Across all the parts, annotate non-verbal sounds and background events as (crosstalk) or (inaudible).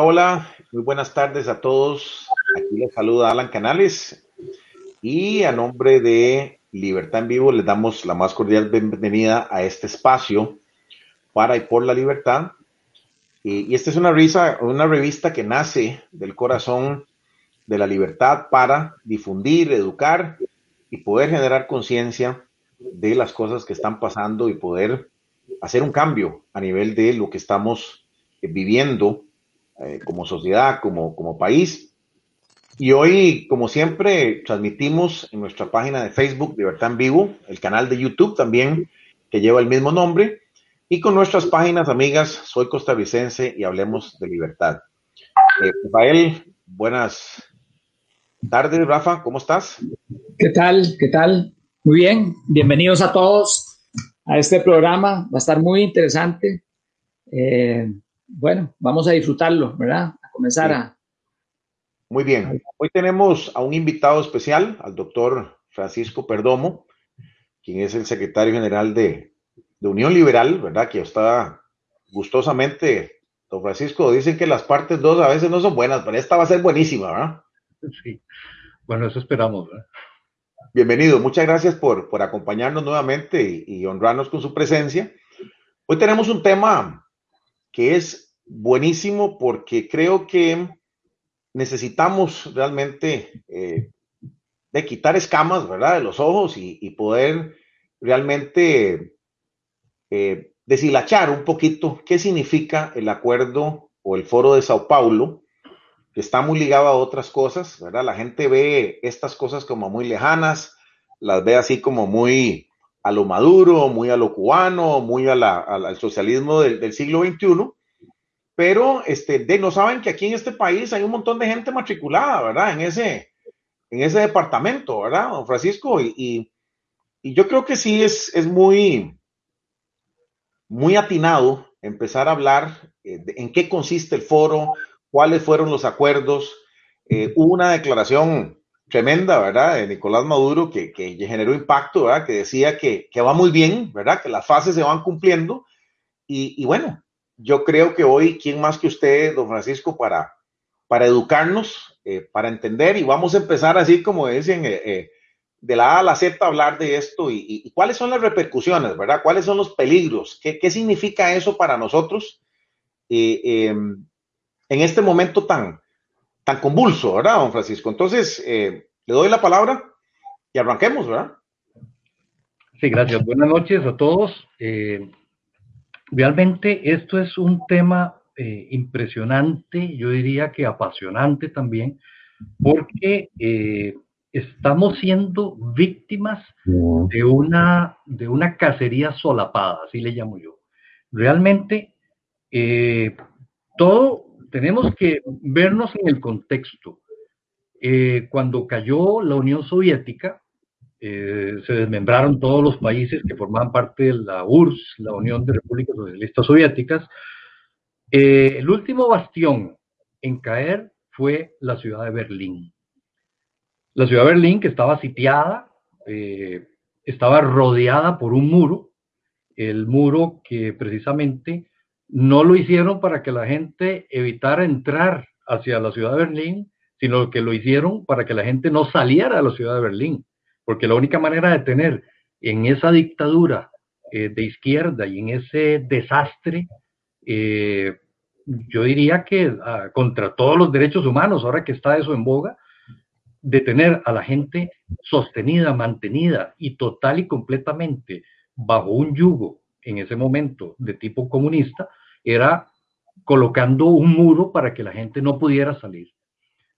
Hola, muy buenas tardes a todos. Aquí les saluda Alan Canales y a nombre de Libertad en Vivo les damos la más cordial bienvenida a este espacio para y por la libertad. Y, esta es una, revista que nace del corazón de la libertad para difundir, educar y poder generar conciencia de las cosas que están pasando y poder hacer un cambio a nivel de lo que estamos viviendo eh, como sociedad, como, como país. Y hoy, como siempre, transmitimos en nuestra página de Facebook, Libertad en Vivo, el canal de YouTube también, que lleva el mismo nombre, y con nuestras páginas amigas, soy costarricense y hablemos de libertad. Eh, Rafael, buenas tardes, Rafa, ¿cómo estás? ¿Qué tal? ¿Qué tal? Muy bien, bienvenidos a todos a este programa, va a estar muy interesante. Eh, bueno, vamos a disfrutarlo, ¿verdad? A comenzar a... Muy bien. Hoy tenemos a un invitado especial, al doctor Francisco Perdomo, quien es el secretario general de, Unión Liberal, ¿verdad? Que está gustosamente, don Francisco, dicen que las partes dos a veces no son buenas, pero esta va a ser buenísima, ¿verdad? Sí. Bueno, eso esperamos, ¿verdad? Bienvenido, muchas gracias por, por acompañarnos nuevamente y, y honrarnos con su presencia. Hoy tenemos un tema que es buenísimo porque creo que necesitamos realmente eh, de quitar escamas, ¿verdad? De los ojos y, poder realmente eh, deshilachar un poquito qué significa el acuerdo o el foro de Sao Paulo, que está muy ligado a otras cosas, ¿verdad? La gente ve estas cosas como muy lejanas, las ve así como muy a lo maduro, muy a lo cubano, muy al socialismo del, siglo XXI, pero este, no saben que aquí en este país hay un montón de gente matriculada, ¿verdad? En ese, en ese departamento, ¿verdad, don Francisco? Y, yo creo que sí es, es muy, muy atinado empezar a hablar eh, en qué consiste el foro, cuáles fueron los acuerdos. Eh, una declaración tremenda, ¿verdad? De Nicolás Maduro que, generó impacto, ¿verdad? Que decía que, va muy bien, ¿verdad? Que las fases se van cumpliendo. Y, bueno, yo creo que hoy, ¿quién más que usted, don Francisco, para, educarnos, eh, para entender? Y vamos a empezar así como dicen, eh, eh, de la A a la Z hablar de esto y, y, cuáles son las repercusiones, ¿verdad? ¿Cuáles son los peligros? ¿Qué, qué significa eso para nosotros em, en este momento tan, tan convulso, ¿verdad, don Francisco? Entonces, eh, le doy la palabra y arranquemos, ¿verdad? Sí, gracias. Buenas noches a todos. Eh, realmente esto es un tema eh, impresionante, yo diría que apasionante también, porque estamos siendo víctimas de una, de una cacería solapada, así le llamo yo. Realmente, todo tenemos que vernos en el contexto. Eh, cuando cayó la Unión Soviética, eh, se desmembraron todos los países que formaban parte de la URSS, la Unión de Repúblicas Socialistas Soviéticas. Eh, el último bastión en caer fue la ciudad de Berlín. La ciudad de Berlín, que estaba sitiada, estaba rodeada por un muro, el muro que precisamente no lo hicieron para que la gente evitara entrar hacia la ciudad de Berlín, sino que lo hicieron para que la gente no saliera de la ciudad de Berlín, porque la única manera de tener en esa dictadura eh, de izquierda y en ese desastre, eh, yo diría que ah, contra todos los derechos humanos, ahora que está eso en boga, de tener a la gente sostenida, mantenida y total y completamente bajo un yugo en ese momento de tipo comunista, era colocando un muro para que la gente no pudiera salir.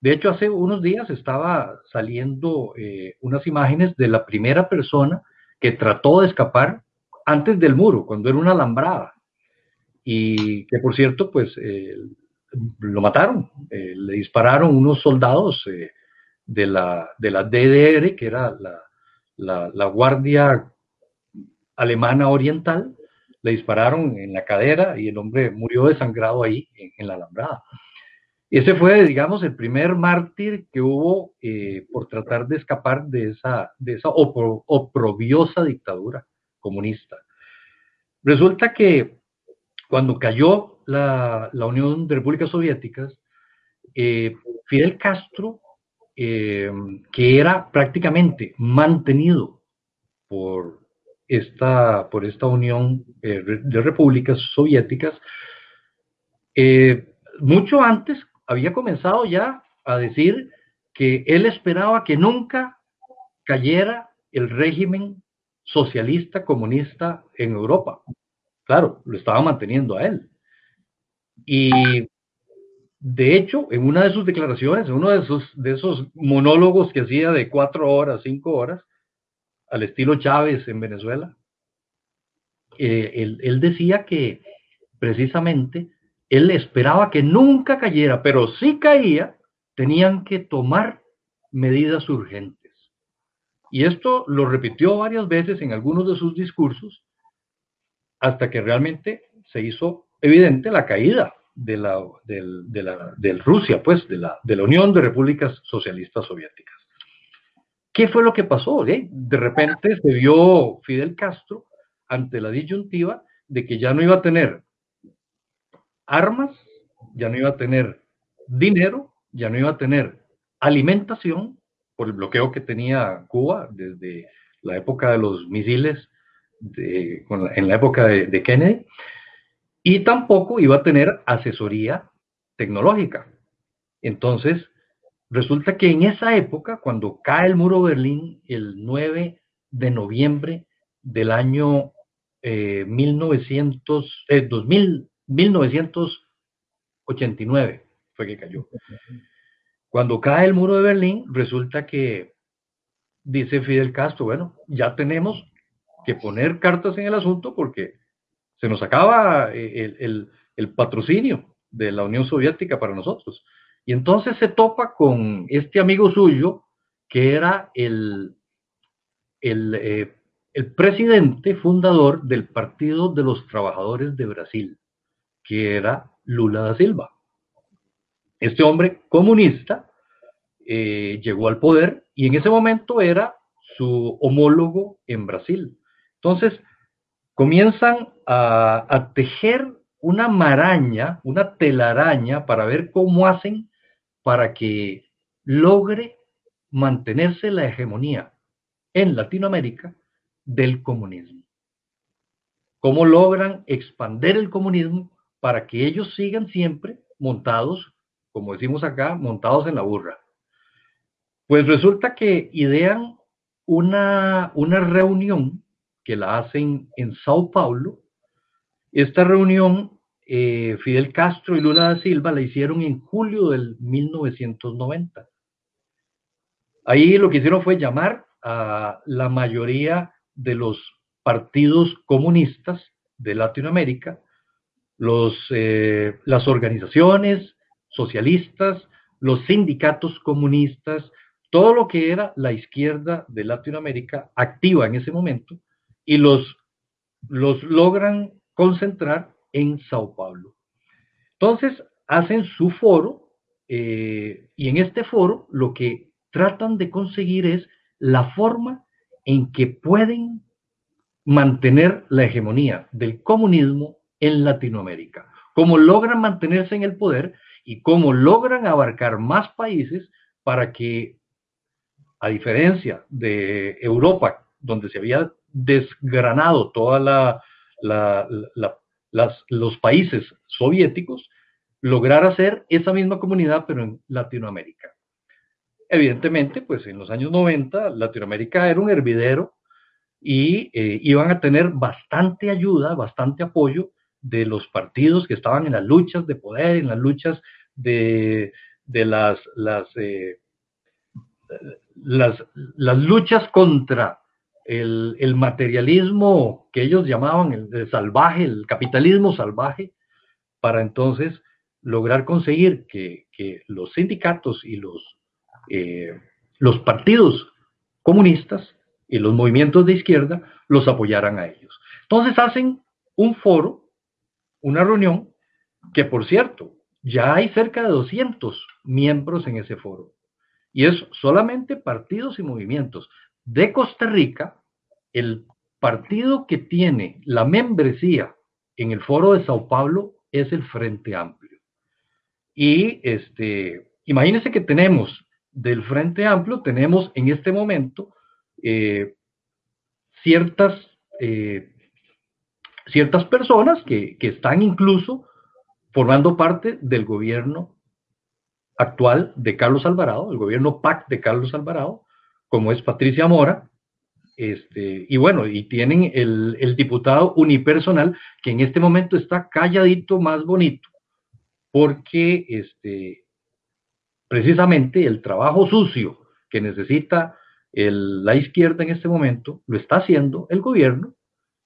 De hecho, hace unos días estaba saliendo eh, unas imágenes de la primera persona que trató de escapar antes del muro, cuando era una alambrada. Y que, por cierto, pues eh, lo mataron. Eh, le dispararon unos soldados de, la, de la DDR, que era la, la, la Guardia Alemana Oriental, le dispararon en la cadera y el hombre murió desangrado ahí en, la alambrada. Ese fue, digamos, el primer mártir que hubo eh, por tratar de escapar de esa, de esa oprobiosa dictadura comunista. Resulta que cuando cayó la, Unión de Repúblicas Soviéticas, eh, Fidel Castro, eh, que era prácticamente mantenido por esta, por esta Unión eh, de Repúblicas Soviéticas, mucho antes había comenzado ya a decir que él esperaba que nunca cayera el régimen socialista comunista en Europa. Claro, lo estaba manteniendo a él. Y de hecho, en una de sus declaraciones, en uno de esos, de esos monólogos que hacía de cuatro horas, cinco horas, al estilo Chávez en Venezuela, eh, él, él decía que precisamente él esperaba que nunca cayera, pero si caía, tenían que tomar medidas urgentes. Y esto lo repitió varias veces en algunos de sus discursos, hasta que realmente se hizo evidente la caída de la, Rusia, pues, de la, de la Unión de Repúblicas Socialistas Soviéticas. ¿Qué fue lo que pasó? De repente se vio Fidel Castro ante la disyuntiva de que ya no iba a tener armas, ya no iba a tener dinero, ya no iba a tener alimentación por el bloqueo que tenía Cuba desde la época de los misiles en la época de, Kennedy, y tampoco iba a tener asesoría tecnológica. Entonces, resulta que en esa época, cuando cae el muro de Berlín, el 9 de noviembre del año 1900, eh, 1989 eh, fue que cayó. Cuando cae el muro de Berlín, resulta que dice Fidel Castro, bueno, ya tenemos que poner cartas en el asunto porque se nos acaba eh, el, patrocinio de la Unión Soviética para nosotros. Y entonces se topa con este amigo suyo, que era el, eh, el, presidente fundador del Partido de los Trabajadores de Brasil, que era Lula da Silva. Este hombre comunista eh, llegó al poder y en ese momento era su homólogo en Brasil. Entonces, comienzan a, tejer una maraña, una telaraña para ver cómo hacen para que logre mantenerse la hegemonía en Latinoamérica del comunismo. ¿Cómo logran expander el comunismo para que ellos sigan siempre montados, como decimos acá, montados en la burra? Pues resulta que idean una, una reunión que la hacen en Sao Paulo. Esta reunión, eh, Fidel Castro y Lula da Silva la hicieron en julio del 1990. Ahí lo que hicieron fue llamar a la mayoría de los partidos comunistas de Latinoamérica, eh, las organizaciones socialistas, los sindicatos comunistas, todo lo que era la izquierda de Latinoamérica activa en ese momento, y los, los logran concentrar en Sao Paulo. Entonces, hacen su foro eh, y en este foro lo que tratan de conseguir es la forma en que pueden mantener la hegemonía del comunismo en Latinoamérica, cómo logran mantenerse en el poder y cómo logran abarcar más países para que, a diferencia de Europa, donde se había desgranado toda la, las, los países soviéticos, lograr hacer esa misma comunidad, pero en Latinoamérica. Evidentemente, pues en los años 90, Latinoamérica era un hervidero y eh, iban a tener bastante ayuda, bastante apoyo de los partidos que estaban en las luchas de poder, en las luchas de, de las, las, eh, las, las luchas contra el, materialismo que ellos llamaban el, salvaje, el capitalismo salvaje, para entonces lograr conseguir que, los sindicatos y los, eh, los partidos comunistas y los movimientos de izquierda los apoyaran a ellos. Entonces hacen un foro, una reunión, que por cierto, ya hay cerca de 200 miembros en ese foro. Y es solamente partidos y movimientos de Costa Rica, el partido que tiene la membresía en el foro de Sao Paulo es el Frente Amplio. Y este, imagínense que tenemos del Frente Amplio, tenemos en este momento eh, ciertas, eh, ciertas personas que, que están incluso formando parte del gobierno actual de Carlos Alvarado, el gobierno PAC de Carlos Alvarado, como es Patricia Mora, este, y bueno, y tienen el, diputado unipersonal que en este momento está calladito más bonito, porque este, precisamente el trabajo sucio que necesita el, la izquierda en este momento lo está haciendo el gobierno,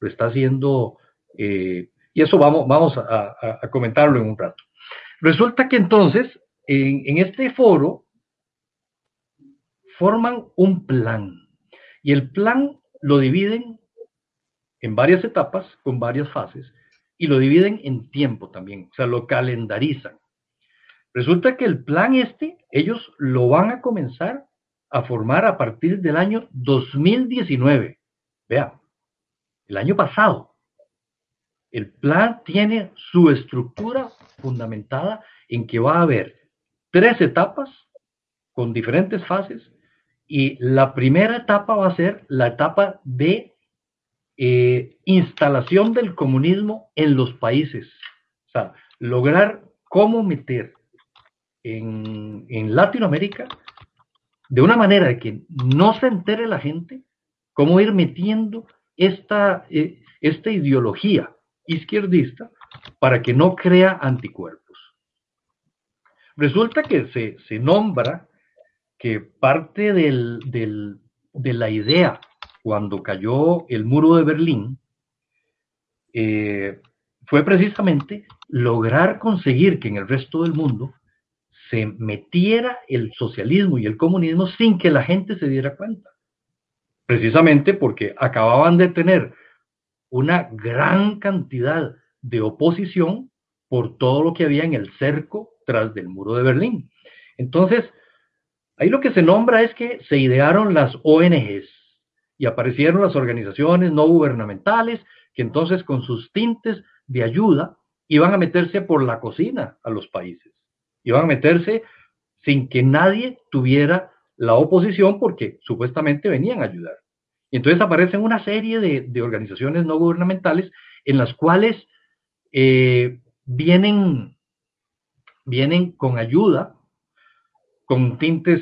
lo está haciendo, eh, y eso vamos, vamos a, a, a, comentarlo en un rato. Resulta que entonces, en, en este foro, forman un plan y el plan lo dividen en varias etapas, con varias fases, y lo dividen en tiempo también, o sea, lo calendarizan. Resulta que el plan este, ellos lo van a comenzar a formar a partir del año 2019. Vean, el año pasado. El plan tiene su estructura fundamentada en que va a haber tres etapas con diferentes fases y la primera etapa va a ser la etapa de eh, instalación del comunismo en los países. O sea, lograr cómo meter en, en Latinoamérica, de una manera que no se entere la gente, cómo ir metiendo esta, eh, esta ideología izquierdista para que no crea anticuerpos. Resulta que se, se nombra que parte del, de la idea cuando cayó el muro de Berlín eh, fue precisamente lograr conseguir que en el resto del mundo se metiera el socialismo y el comunismo sin que la gente se diera cuenta. Precisamente porque acababan de tener una gran cantidad de oposición por todo lo que había en el cerco tras del muro de Berlín. Entonces, Ahí lo que se nombra es que se idearon las ONGs y aparecieron las organizaciones no gubernamentales que entonces con sus tintes de ayuda iban a meterse por la cocina a los países. Iban a meterse sin que nadie tuviera la oposición porque supuestamente venían a ayudar. Y entonces aparecen una serie de, de organizaciones no gubernamentales en las cuales eh, vienen, vienen con ayuda con tintes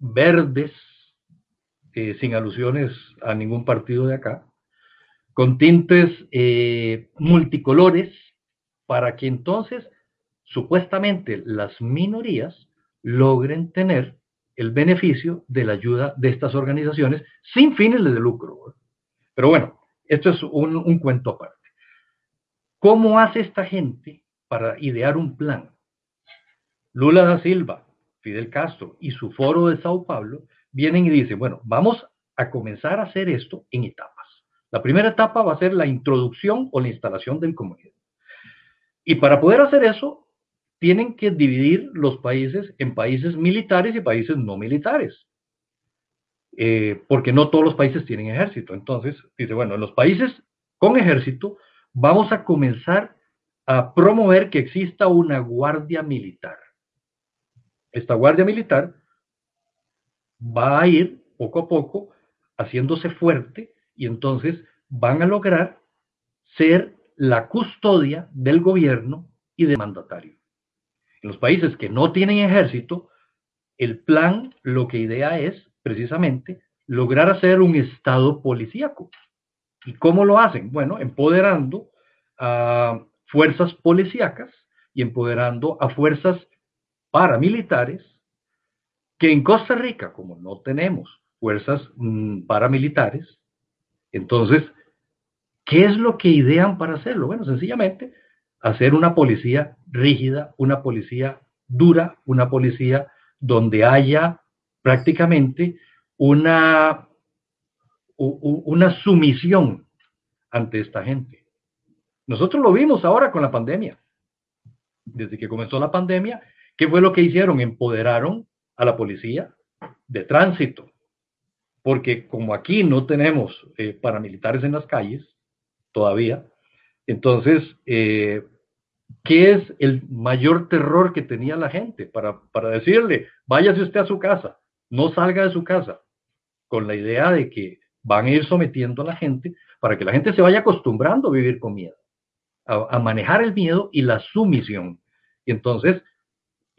verdes, eh, sin alusiones a ningún partido de acá, con tintes eh, multicolores, para que entonces supuestamente las minorías logren tener el beneficio de la ayuda de estas organizaciones sin fines de lucro. Pero bueno, esto es un, un cuento aparte. ¿Cómo hace esta gente para idear un plan? Lula da Silva, Fidel Castro y su foro de Sao Paulo vienen y dicen, bueno, vamos a comenzar a hacer esto en etapas. La primera etapa va a ser la introducción o la instalación del comunismo. Y para poder hacer eso, tienen que dividir los países en países militares y países no militares. Eh, porque no todos los países tienen ejército. Entonces, dice, bueno, en los países con ejército vamos a comenzar a promover que exista una guardia militar esta guardia militar va a ir poco a poco haciéndose fuerte y entonces van a lograr ser la custodia del gobierno y del mandatario. En los países que no tienen ejército, el plan lo que idea es precisamente lograr hacer un estado policíaco. ¿Y cómo lo hacen? Bueno, empoderando a fuerzas policíacas y empoderando a fuerzas paramilitares, que en Costa Rica, como no tenemos fuerzas mm, paramilitares, entonces, ¿qué es lo que idean para hacerlo? Bueno, sencillamente hacer una policía rígida, una policía dura, una policía donde haya prácticamente una, una sumisión ante esta gente. Nosotros lo vimos ahora con la pandemia. Desde que comenzó la pandemia, ¿Qué fue lo que hicieron? Empoderaron a la policía de tránsito, porque como aquí no tenemos eh, paramilitares en las calles todavía, Entonces, eh, ¿qué es el mayor terror que tenía la gente? Para, para decirle, váyase usted a su casa, no salga de su casa, con la idea de que van a ir sometiendo a la gente para que la gente se vaya acostumbrando a vivir con miedo, a, manejar el miedo y la sumisión. Y entonces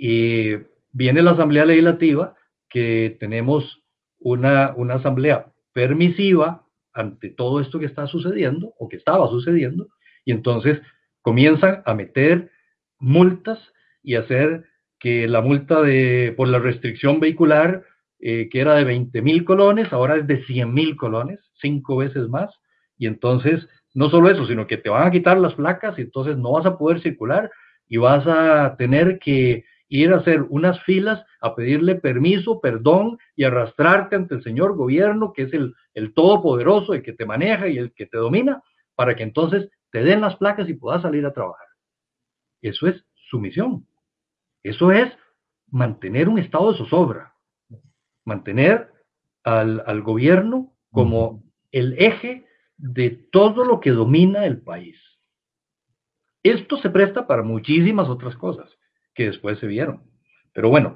eh, viene la Asamblea Legislativa, que tenemos una, una asamblea permisiva ante todo esto que está sucediendo o que estaba sucediendo, y entonces comienzan a meter multas y hacer que la multa de, por la restricción vehicular, eh, que era de 20 mil colones, ahora es de 100 mil colones, cinco veces más, y entonces no solo eso, sino que te van a quitar las placas y entonces no vas a poder circular y vas a tener que ir a hacer unas filas a pedirle permiso, perdón y arrastrarte ante el señor gobierno, que es el, el todopoderoso, el que te maneja y el que te domina, para que entonces te den las placas y puedas salir a trabajar. Eso es sumisión. Eso es mantener un estado de zozobra, mantener al, al gobierno como el eje de todo lo que domina el país. Esto se presta para muchísimas otras cosas que después se vieron. Pero bueno,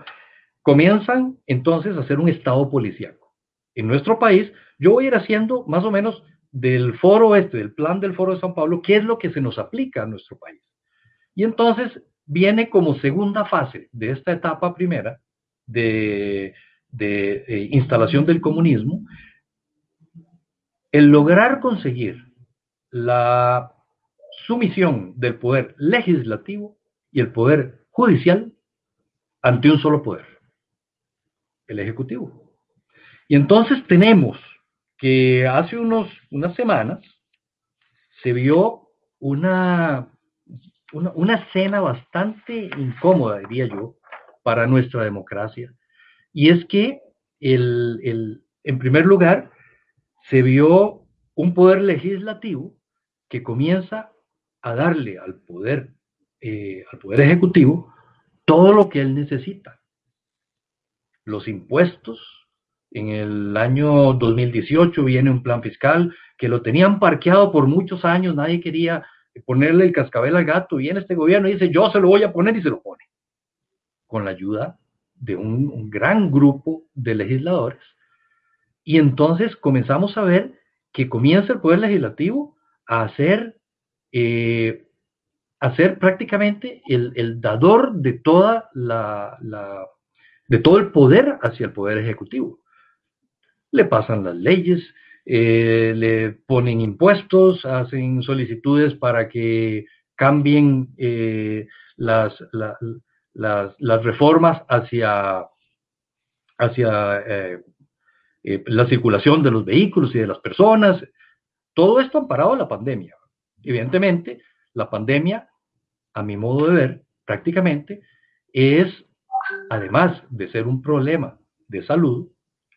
comienzan entonces a hacer un estado policíaco. En nuestro país, yo voy a ir haciendo más o menos del foro este, del plan del foro de San Pablo, qué es lo que se nos aplica a nuestro país. Y entonces viene como segunda fase de esta etapa primera de, de eh, instalación del comunismo, el lograr conseguir la sumisión del poder legislativo y el poder judicial ante un solo poder, el Ejecutivo. Y entonces tenemos que hace unos, unas semanas se vio una, una, escena bastante incómoda, diría yo, para nuestra democracia. Y es que, el, en primer lugar, se vio un poder legislativo que comienza a darle al poder eh, al Poder Ejecutivo todo lo que él necesita. Los impuestos, en el año 2018 viene un plan fiscal que lo tenían parqueado por muchos años, nadie quería ponerle el cascabel al gato, viene este gobierno y dice, yo se lo voy a poner y se lo pone, con la ayuda de un, gran grupo de legisladores. Y entonces comenzamos a ver que comienza el Poder Legislativo a hacer eh, a ser prácticamente el, dador de toda la, de todo el poder hacia el poder ejecutivo. Le pasan las leyes, eh, le ponen impuestos, hacen solicitudes para que cambien eh, las, las, reformas hacia, hacia eh, la circulación de los vehículos y de las personas. Todo esto amparado a la pandemia. Evidentemente, la pandemia, a mi modo de ver, prácticamente, es, además de ser un problema de salud,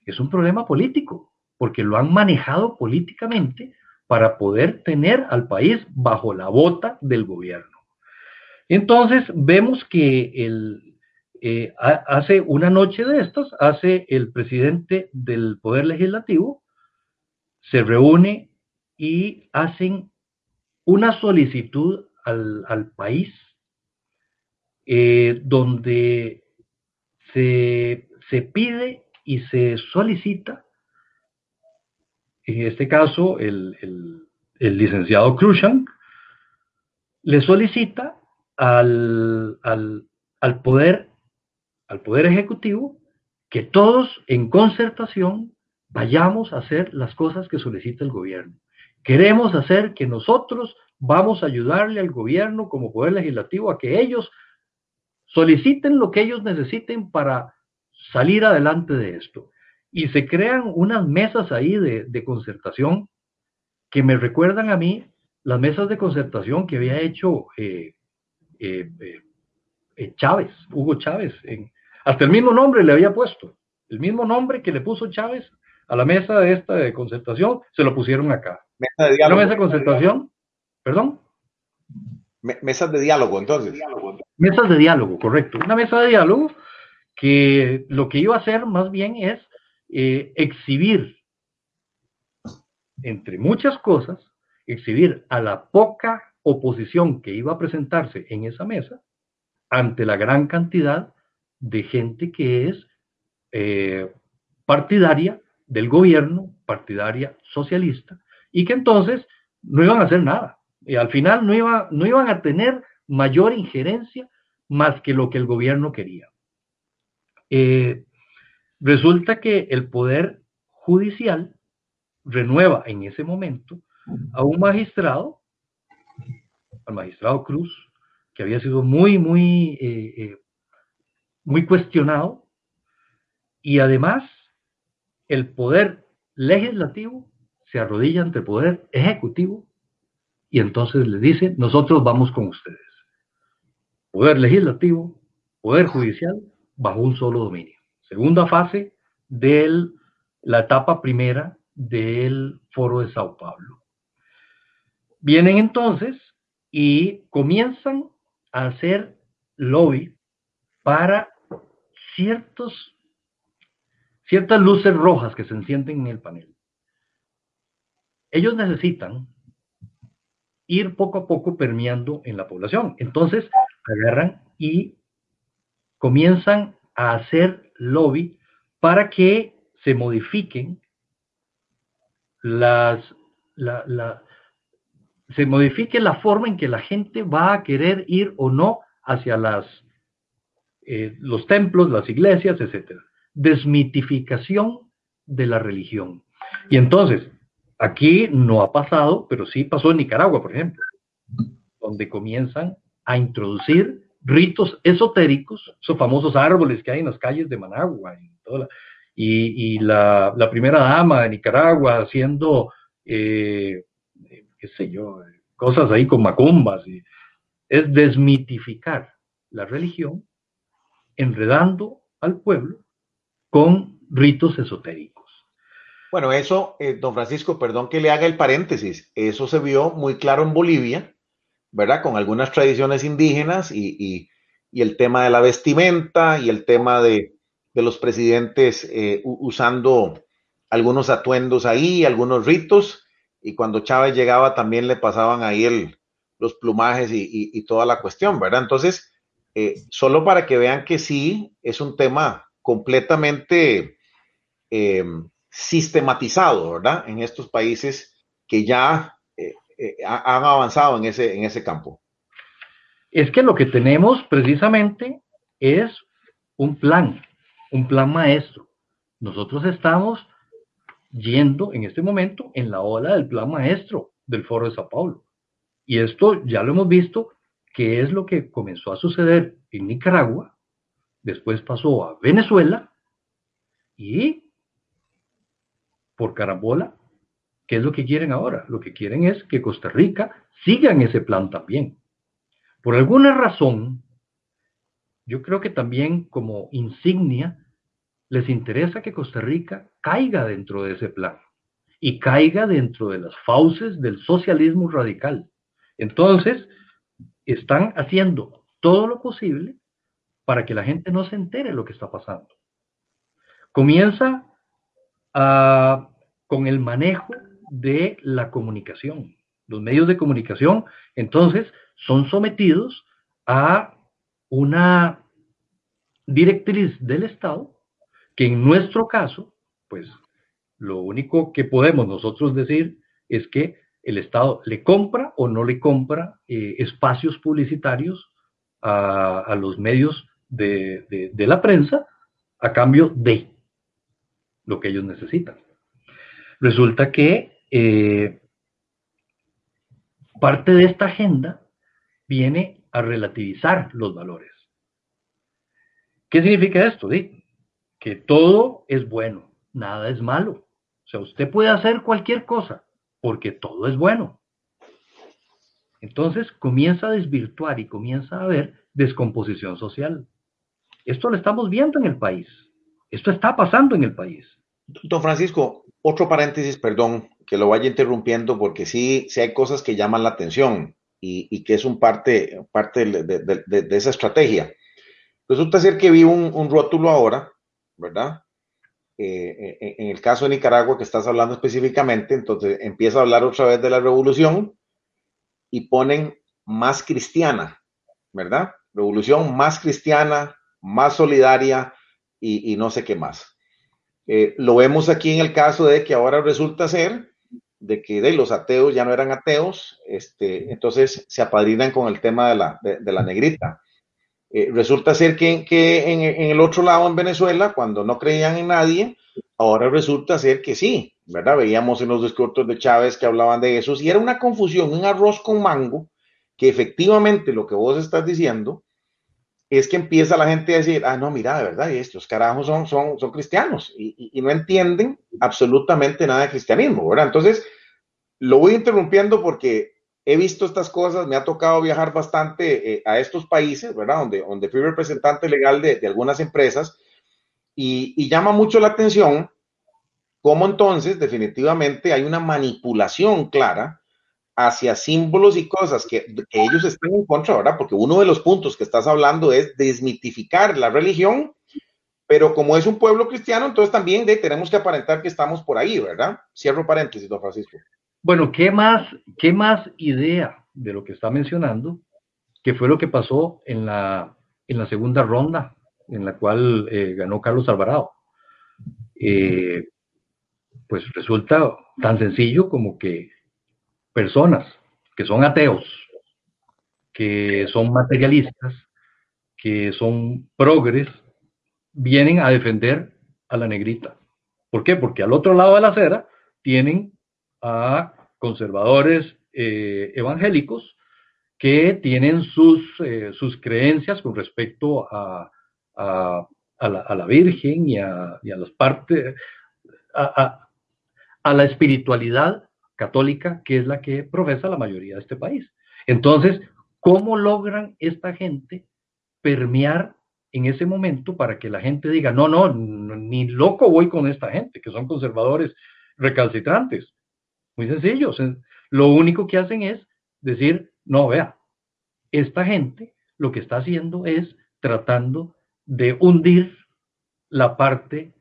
es un problema político, porque lo han manejado políticamente para poder tener al país bajo la bota del gobierno. Entonces, vemos que el, eh, hace una noche de estas, hace el presidente del Poder Legislativo, se reúne y hacen una solicitud al, país eh, donde se, pide y se solicita, en este caso el, licenciado Krushan, le solicita al, al, poder, al Poder Ejecutivo que todos en concertación vayamos a hacer las cosas que solicita el gobierno. Queremos hacer que nosotros vamos a ayudarle al gobierno como poder legislativo a que ellos soliciten lo que ellos necesiten para salir adelante de esto. Y se crean unas mesas ahí de, concertación que me recuerdan a mí las mesas de concertación que había hecho eh, eh, eh, Chávez, Hugo Chávez. hasta el mismo nombre le había puesto. El mismo nombre que le puso Chávez a la mesa de esta de concertación, se lo pusieron acá. Mesa de diálogo. mesa de concertación, perdón. mesas de diálogo, entonces. Mesas de diálogo, correcto. Una mesa de diálogo que lo que iba a hacer más bien es eh, exhibir, entre muchas cosas, exhibir a la poca oposición que iba a presentarse en esa mesa ante la gran cantidad de gente que es eh, partidaria del gobierno, partidaria socialista, y que entonces no iban a hacer nada. Y al final no, iba, no iban a tener mayor injerencia más que lo que el gobierno quería. Eh, resulta que el poder judicial renueva en ese momento a un magistrado, al magistrado Cruz, que había sido muy, muy, eh, eh, muy cuestionado, y además el poder legislativo se arrodilla ante el poder ejecutivo y entonces le dice, nosotros vamos con ustedes. Poder legislativo, poder judicial, bajo un solo dominio. Segunda fase de la etapa primera del foro de Sao Paulo. Vienen entonces y comienzan a hacer lobby para ciertos, ciertas luces rojas que se encienden en el panel. Ellos necesitan ir poco a poco permeando en la población. Entonces agarran y comienzan a hacer lobby para que se modifiquen las, la, se modifique la forma en que la gente va a querer ir o no hacia las, eh, los templos, las iglesias, etc. Desmitificación de la religión. Y entonces, aquí no ha pasado, pero sí pasó en Nicaragua, por ejemplo, donde comienzan a introducir ritos esotéricos, esos famosos árboles que hay en las calles de Managua y, la, primera dama de Nicaragua haciendo, eh, qué sé yo, cosas ahí con macumbas. Y, es desmitificar la religión enredando al pueblo con ritos esotéricos. Bueno, eso, eh, don Francisco, perdón que le haga el paréntesis, eso se vio muy claro en Bolivia, ¿verdad? Con algunas tradiciones indígenas y, el tema de la vestimenta y el tema de, los presidentes eh, usando algunos atuendos ahí, algunos ritos, y cuando Chávez llegaba también le pasaban ahí los plumajes y, toda la cuestión, ¿verdad? Entonces, eh, solo para que vean que sí, es un tema completamente eh, sistematizado, ¿verdad? En estos países que ya eh, han avanzado en ese, en ese campo? Es que lo que tenemos precisamente es un plan, un plan maestro. Nosotros estamos yendo en este momento en la ola del plan maestro del Foro de Sao Paulo. Y esto ya lo hemos visto, que es lo que comenzó a suceder en Nicaragua, después pasó a Venezuela y por carambola ¿Qué es lo que quieren ahora? Lo que quieren es que Costa Rica siga en ese plan también. Por alguna razón, yo creo que también como insignia les interesa que Costa Rica caiga dentro de ese plan y caiga dentro de las fauces del socialismo radical. Entonces, están haciendo todo lo posible para que la gente no se entere lo que está pasando. Comienza ah, con el manejo de la comunicación. Los medios de comunicación, entonces, son sometidos a una directriz del Estado que en nuestro caso, pues lo único que podemos nosotros decir es que el Estado le compra o no le compra eh, espacios publicitarios a, los medios de la prensa a cambio de lo que ellos necesitan. Resulta que eh, parte de esta agenda viene a relativizar los valores. ¿Qué significa esto? Que todo es bueno, nada es malo. O sea, usted puede hacer cualquier cosa porque todo es bueno. Entonces comienza a desvirtuar y comienza a haber descomposición social. Esto lo estamos viendo en el país. Esto está pasando en el país. Don Francisco, otro paréntesis, perdón, que lo vaya interrumpiendo porque sí, sí hay cosas que llaman la atención y, que es un parte, parte de, esa estrategia. Resulta ser que vi un, rótulo ahora, ¿verdad? Eh, eh, en el caso de Nicaragua que estás hablando específicamente, entonces empieza a hablar otra vez de la revolución y ponen más cristiana, ¿verdad? Revolución más cristiana, más solidaria y, no sé qué más. Eh, lo vemos aquí en el caso de que ahora resulta ser de que de los ateos ya no eran ateos, este, entonces se apadrinan con el tema de la, de, la negrita. Eh, resulta ser que, que en, el otro lado, en Venezuela, cuando no creían en nadie, ahora resulta ser que sí, ¿verdad? Veíamos en los discursos de Chávez que hablaban de eso, y era una confusión, un arroz con mango, que efectivamente lo que vos estás diciendo es que empieza la gente a decir, ah, no, mira, de verdad, estos carajos son, son, son cristianos y, y, no entienden absolutamente nada de cristianismo, ¿verdad? Entonces, lo voy interrumpiendo porque he visto estas cosas, me ha tocado viajar bastante eh, a estos países, ¿verdad? Donde, donde fui representante legal de, de algunas empresas y, y, llama mucho la atención cómo entonces definitivamente hay una manipulación clara hacia símbolos y cosas que, ellos están en contra, ¿verdad? Porque uno de los puntos que estás hablando es desmitificar la religión, pero como es un pueblo cristiano, entonces también tenemos que aparentar que estamos por ahí, ¿verdad? Cierro paréntesis, don Francisco. Bueno, ¿qué más, qué más idea de lo que está mencionando? que fue lo que pasó en la, en la segunda ronda, en la cual eh, ganó Carlos Alvarado? Eh, pues resulta tan sencillo como que personas que son ateos, que son materialistas, que son progres, vienen a defender a la negrita. ¿Por qué? Porque al otro lado de la acera tienen a conservadores eh, evangélicos que tienen sus, eh, sus creencias con respecto a, a, la, Virgen y a, las partes, a, la espiritualidad católica, que es la que profesa la mayoría de este país. Entonces, ¿cómo logran esta gente permear en ese momento para que la gente diga, no, no, ni loco voy con esta gente, que son conservadores recalcitrantes? Muy sencillo. Lo único que hacen es decir, no, vea, esta gente lo que está haciendo es tratando de hundir la parte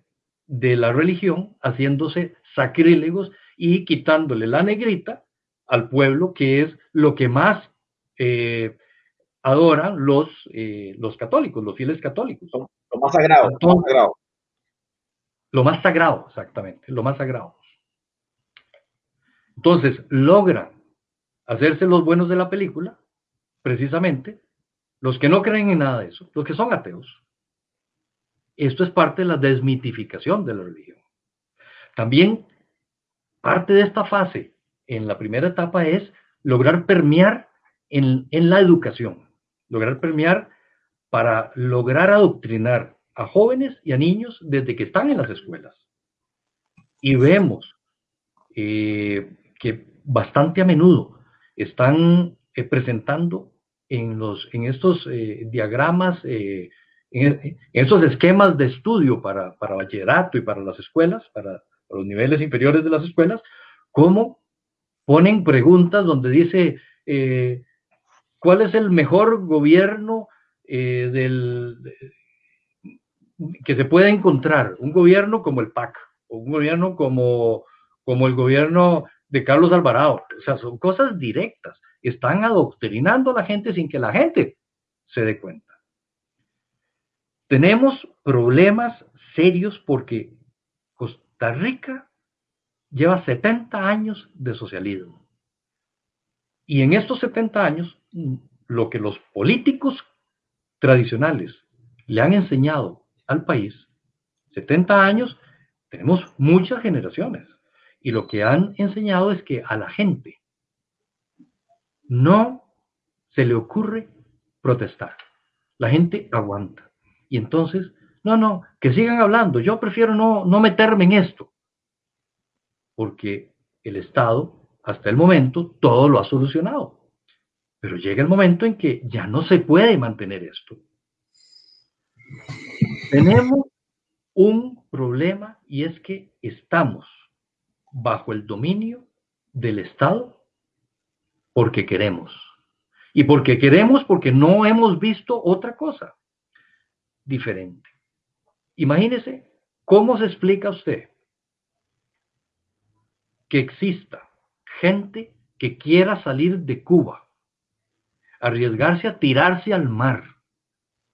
de la religión, haciéndose sacrílegos y quitándole la negrita al pueblo, que es lo que más eh, adoran los, eh, los católicos, los fieles católicos. Lo más sagrado, lo más sagrado. Lo más sagrado, exactamente, lo más sagrado. Entonces, logran hacerse los buenos de la película, precisamente, los que no creen en nada de eso, los que son ateos. Esto es parte de la desmitificación de la religión. También Parte de esta fase en la primera etapa es lograr permear en, la educación, lograr permear para lograr adoctrinar a jóvenes y a niños desde que están en las escuelas. Y vemos eh, que bastante a menudo están eh, presentando en, los, en estos eh, diagramas, en, en, esquemas de estudio para, para bachillerato y para las escuelas, para a los niveles inferiores de las escuelas, cómo ponen preguntas donde dice, eh, ¿cuál es el mejor gobierno eh, que se puede encontrar? Un gobierno como el PAC, un gobierno como, como el gobierno de Carlos Alvarado. O sea, son cosas directas. Están adoctrinando a la gente sin que la gente se dé cuenta. Tenemos problemas serios porque Costa Rica lleva 70 años de socialismo. Y en estos 70 años, lo que los políticos tradicionales le han enseñado al país, 70 años, tenemos muchas generaciones. Y lo que han enseñado es que a la gente no se le ocurre protestar. La gente aguanta. Y entonces no, no, que sigan hablando. Yo prefiero no, no meterme en esto. Porque el Estado, hasta el momento, todo lo ha solucionado. Pero llega el momento en que ya no se puede mantener esto. Tenemos un problema y es que estamos bajo el dominio del Estado porque queremos. Y porque queremos porque no hemos visto otra cosa diferente. Imagínese cómo se explica usted que exista gente que quiera salir de Cuba, arriesgarse a tirarse al mar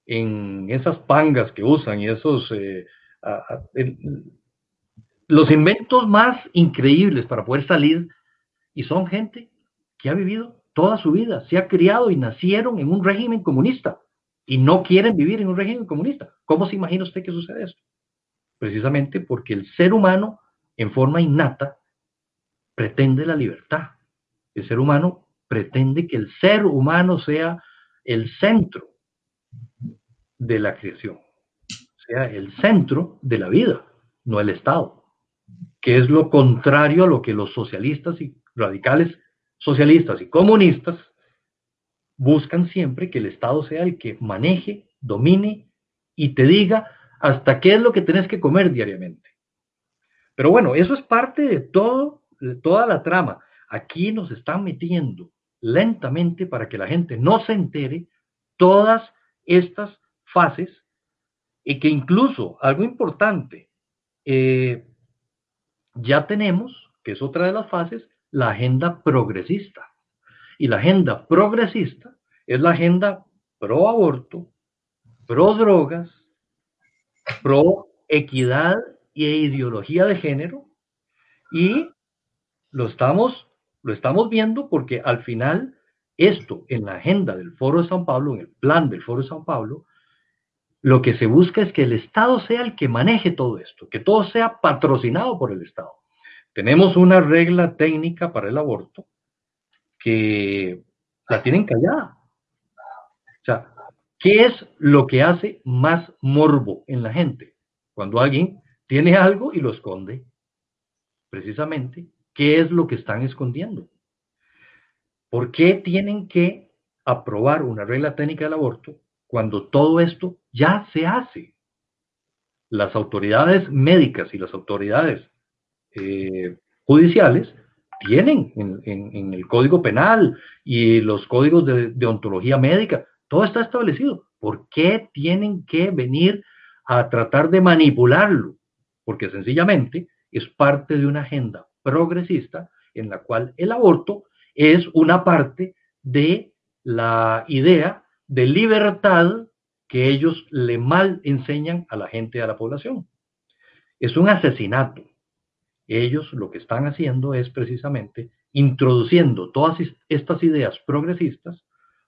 en esas pangas que usan y esos... Eh, los inventos más increíbles para poder salir y son gente que ha vivido toda su vida, se ha criado y nacieron en un régimen comunista y no quieren vivir en un régimen comunista. ¿Cómo se imagina usted que sucede esto? Precisamente porque el ser humano, en forma innata, pretende la libertad. El ser humano pretende que el ser humano sea el centro de la creación, sea el centro de la vida, no el Estado, que es lo contrario a lo que los socialistas y radicales socialistas y comunistas buscan siempre que el Estado sea el que maneje, domine y te diga hasta qué es lo que tenés que comer diariamente. Pero bueno, eso es parte de todo, de toda la trama. Aquí nos están metiendo lentamente para que la gente no se entere todas estas fases y que incluso algo importante, eh, ya tenemos, que es otra de las fases, la agenda progresista. Y la agenda progresista es la agenda pro aborto, pro drogas, pro equidad e ideología de género. Y lo estamos, lo estamos viendo porque al final esto en la agenda del Foro de San Pablo, en el plan del Foro de San Pablo, lo que se busca es que el Estado sea el que maneje todo esto, que todo sea patrocinado por el Estado. Tenemos una regla técnica para el aborto que la tienen callada. O sea, ¿qué es lo que hace más morbo en la gente? Cuando alguien tiene algo y lo esconde. Precisamente, ¿qué es lo que están escondiendo? ¿Por qué tienen que aprobar una regla técnica del aborto cuando todo esto ya se hace? Las autoridades médicas y las autoridades eh, judiciales tienen en, el Código Penal y los códigos de, ontología médica, todo está establecido. ¿Por qué tienen que venir a tratar de manipularlo? Porque sencillamente es parte de una agenda progresista en la cual el aborto es una parte de la idea de libertad que ellos le mal enseñan a la gente, a la población. Es un asesinato, ellos lo que están haciendo es precisamente introduciendo todas estas ideas progresistas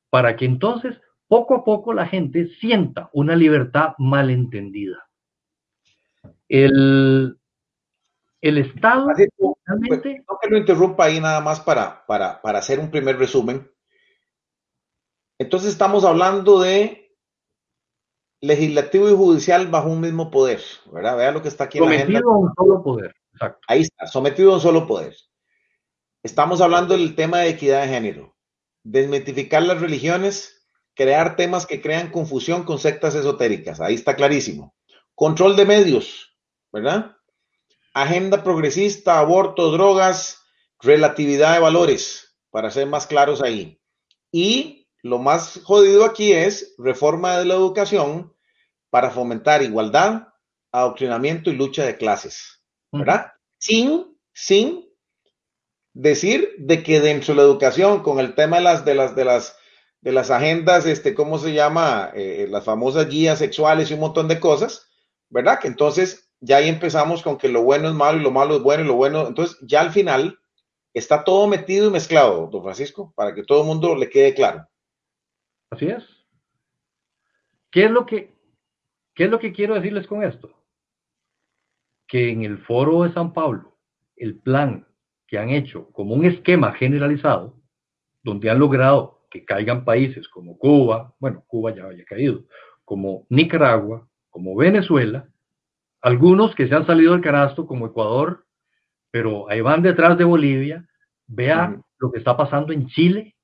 para que entonces poco a poco la gente sienta una libertad malentendida. El, el Estado... realmente, no que lo interrumpa ahí nada más para, para, para hacer un primer resumen. Entonces estamos hablando de legislativo y judicial bajo un mismo poder, ¿verdad? Vea lo que está aquí en la agenda. a un solo poder. Ahí está, sometido a un solo poder. Estamos hablando del tema de equidad de género, desmitificar las religiones, crear temas que crean confusión con sectas esotéricas. Ahí está clarísimo. Control de medios, ¿verdad? Agenda progresista, aborto, drogas, relatividad de valores, para ser más claros ahí. Y lo más jodido aquí es reforma de la educación para fomentar igualdad, adoctrinamiento y lucha de clases. ¿Verdad? Sin, sin decir de que dentro de la educación, con el tema de las, de las, de las, de las agendas, este, ¿cómo se llama? Eh, las famosas guías sexuales y un montón de cosas, ¿verdad? Que entonces ya ahí empezamos con que lo bueno es malo y lo malo es bueno y lo bueno, entonces ya al final está todo metido y mezclado, don Francisco, para que todo el mundo le quede claro. Así es. ¿Qué es lo que, qué es lo que quiero decirles con esto? Que en el foro de San Pablo, el plan que han hecho como un esquema generalizado, donde han logrado que caigan países como Cuba, bueno, Cuba ya había caído, como Nicaragua, como Venezuela, algunos que se han salido del canasto como Ecuador, pero ahí van detrás de Bolivia, vea lo que está pasando en Chile.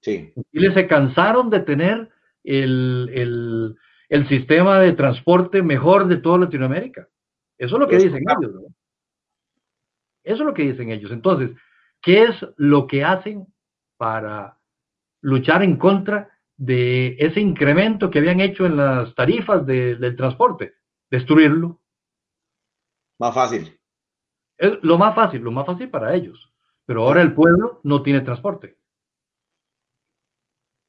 Sí. En Chile se cansaron de tener el, el sistema de transporte mejor de toda Latinoamérica. Eso es lo que dicen ellos. Eso es lo que dicen ellos. Entonces, ¿qué es lo que hacen para luchar en contra de ese incremento que habían hecho en las tarifas del transporte? Destruirlo. Más fácil. Es lo más fácil, lo más fácil para ellos. pero ahora el pueblo no tiene transporte.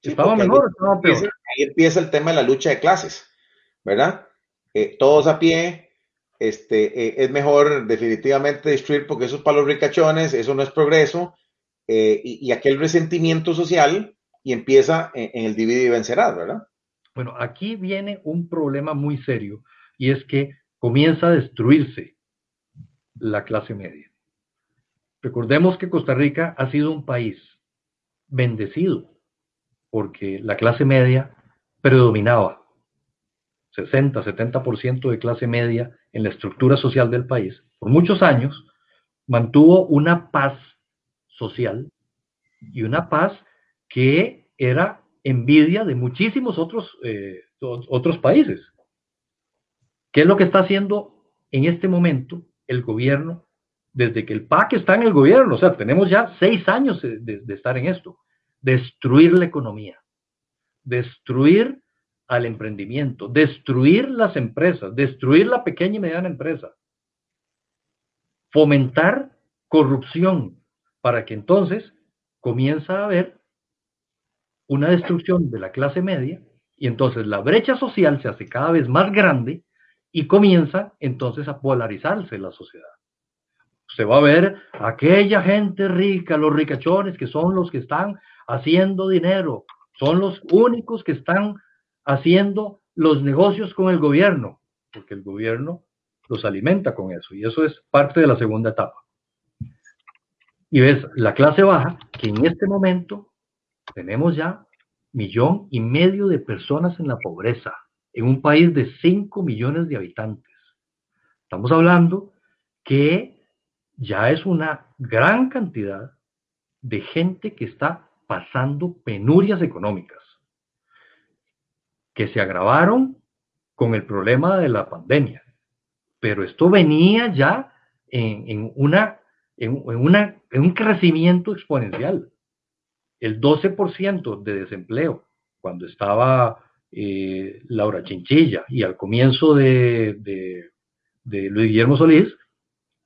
estaba mejor, estaba peor. Ahí empieza el tema de la lucha de clases, ¿verdad? Eh, todos a pie, este, eh, es mejor definitivamente destruir porque eso es para los ricachones, eso no es progreso, eh, y, aquel resentimiento social y empieza en, el divide y vencerás, ¿verdad? Bueno, aquí viene un problema muy serio y es que comienza a destruirse la clase media. Recordemos que Costa Rica ha sido un país bendecido porque la clase media predominaba. 60, 70% de clase media en la estructura social del país, por muchos años, mantuvo una paz social y una paz que era envidia de muchísimos otros, eh, otros países. ¿Qué es lo que está haciendo en este momento el gobierno desde que el PAC está en el gobierno? O sea, tenemos ya seis años de, estar en esto. Destruir la economía, destruir al emprendimiento, destruir las empresas, destruir la pequeña y mediana empresa, fomentar corrupción, para que entonces comienza a haber una destrucción de la clase media y entonces la brecha social se hace cada vez más grande y comienza entonces a polarizarse la sociedad. Se va a ver aquella gente rica, los ricachones, que son los que están haciendo dinero, son los únicos que están haciendo los negocios con el gobierno, porque el gobierno los alimenta con eso, y eso es parte de la segunda etapa. Y ves la clase baja, que en este momento tenemos ya millón y medio de personas en la pobreza, en un país de 5 millones de habitantes. Estamos hablando que ya es una gran cantidad de gente que está pasando penurias económicas, que se agravaron con el problema de la pandemia. Pero esto venía ya en, en una en, una, en un crecimiento exponencial. El 12% de desempleo cuando estaba eh, Laura Chinchilla y al comienzo de, de, de, Luis Guillermo Solís,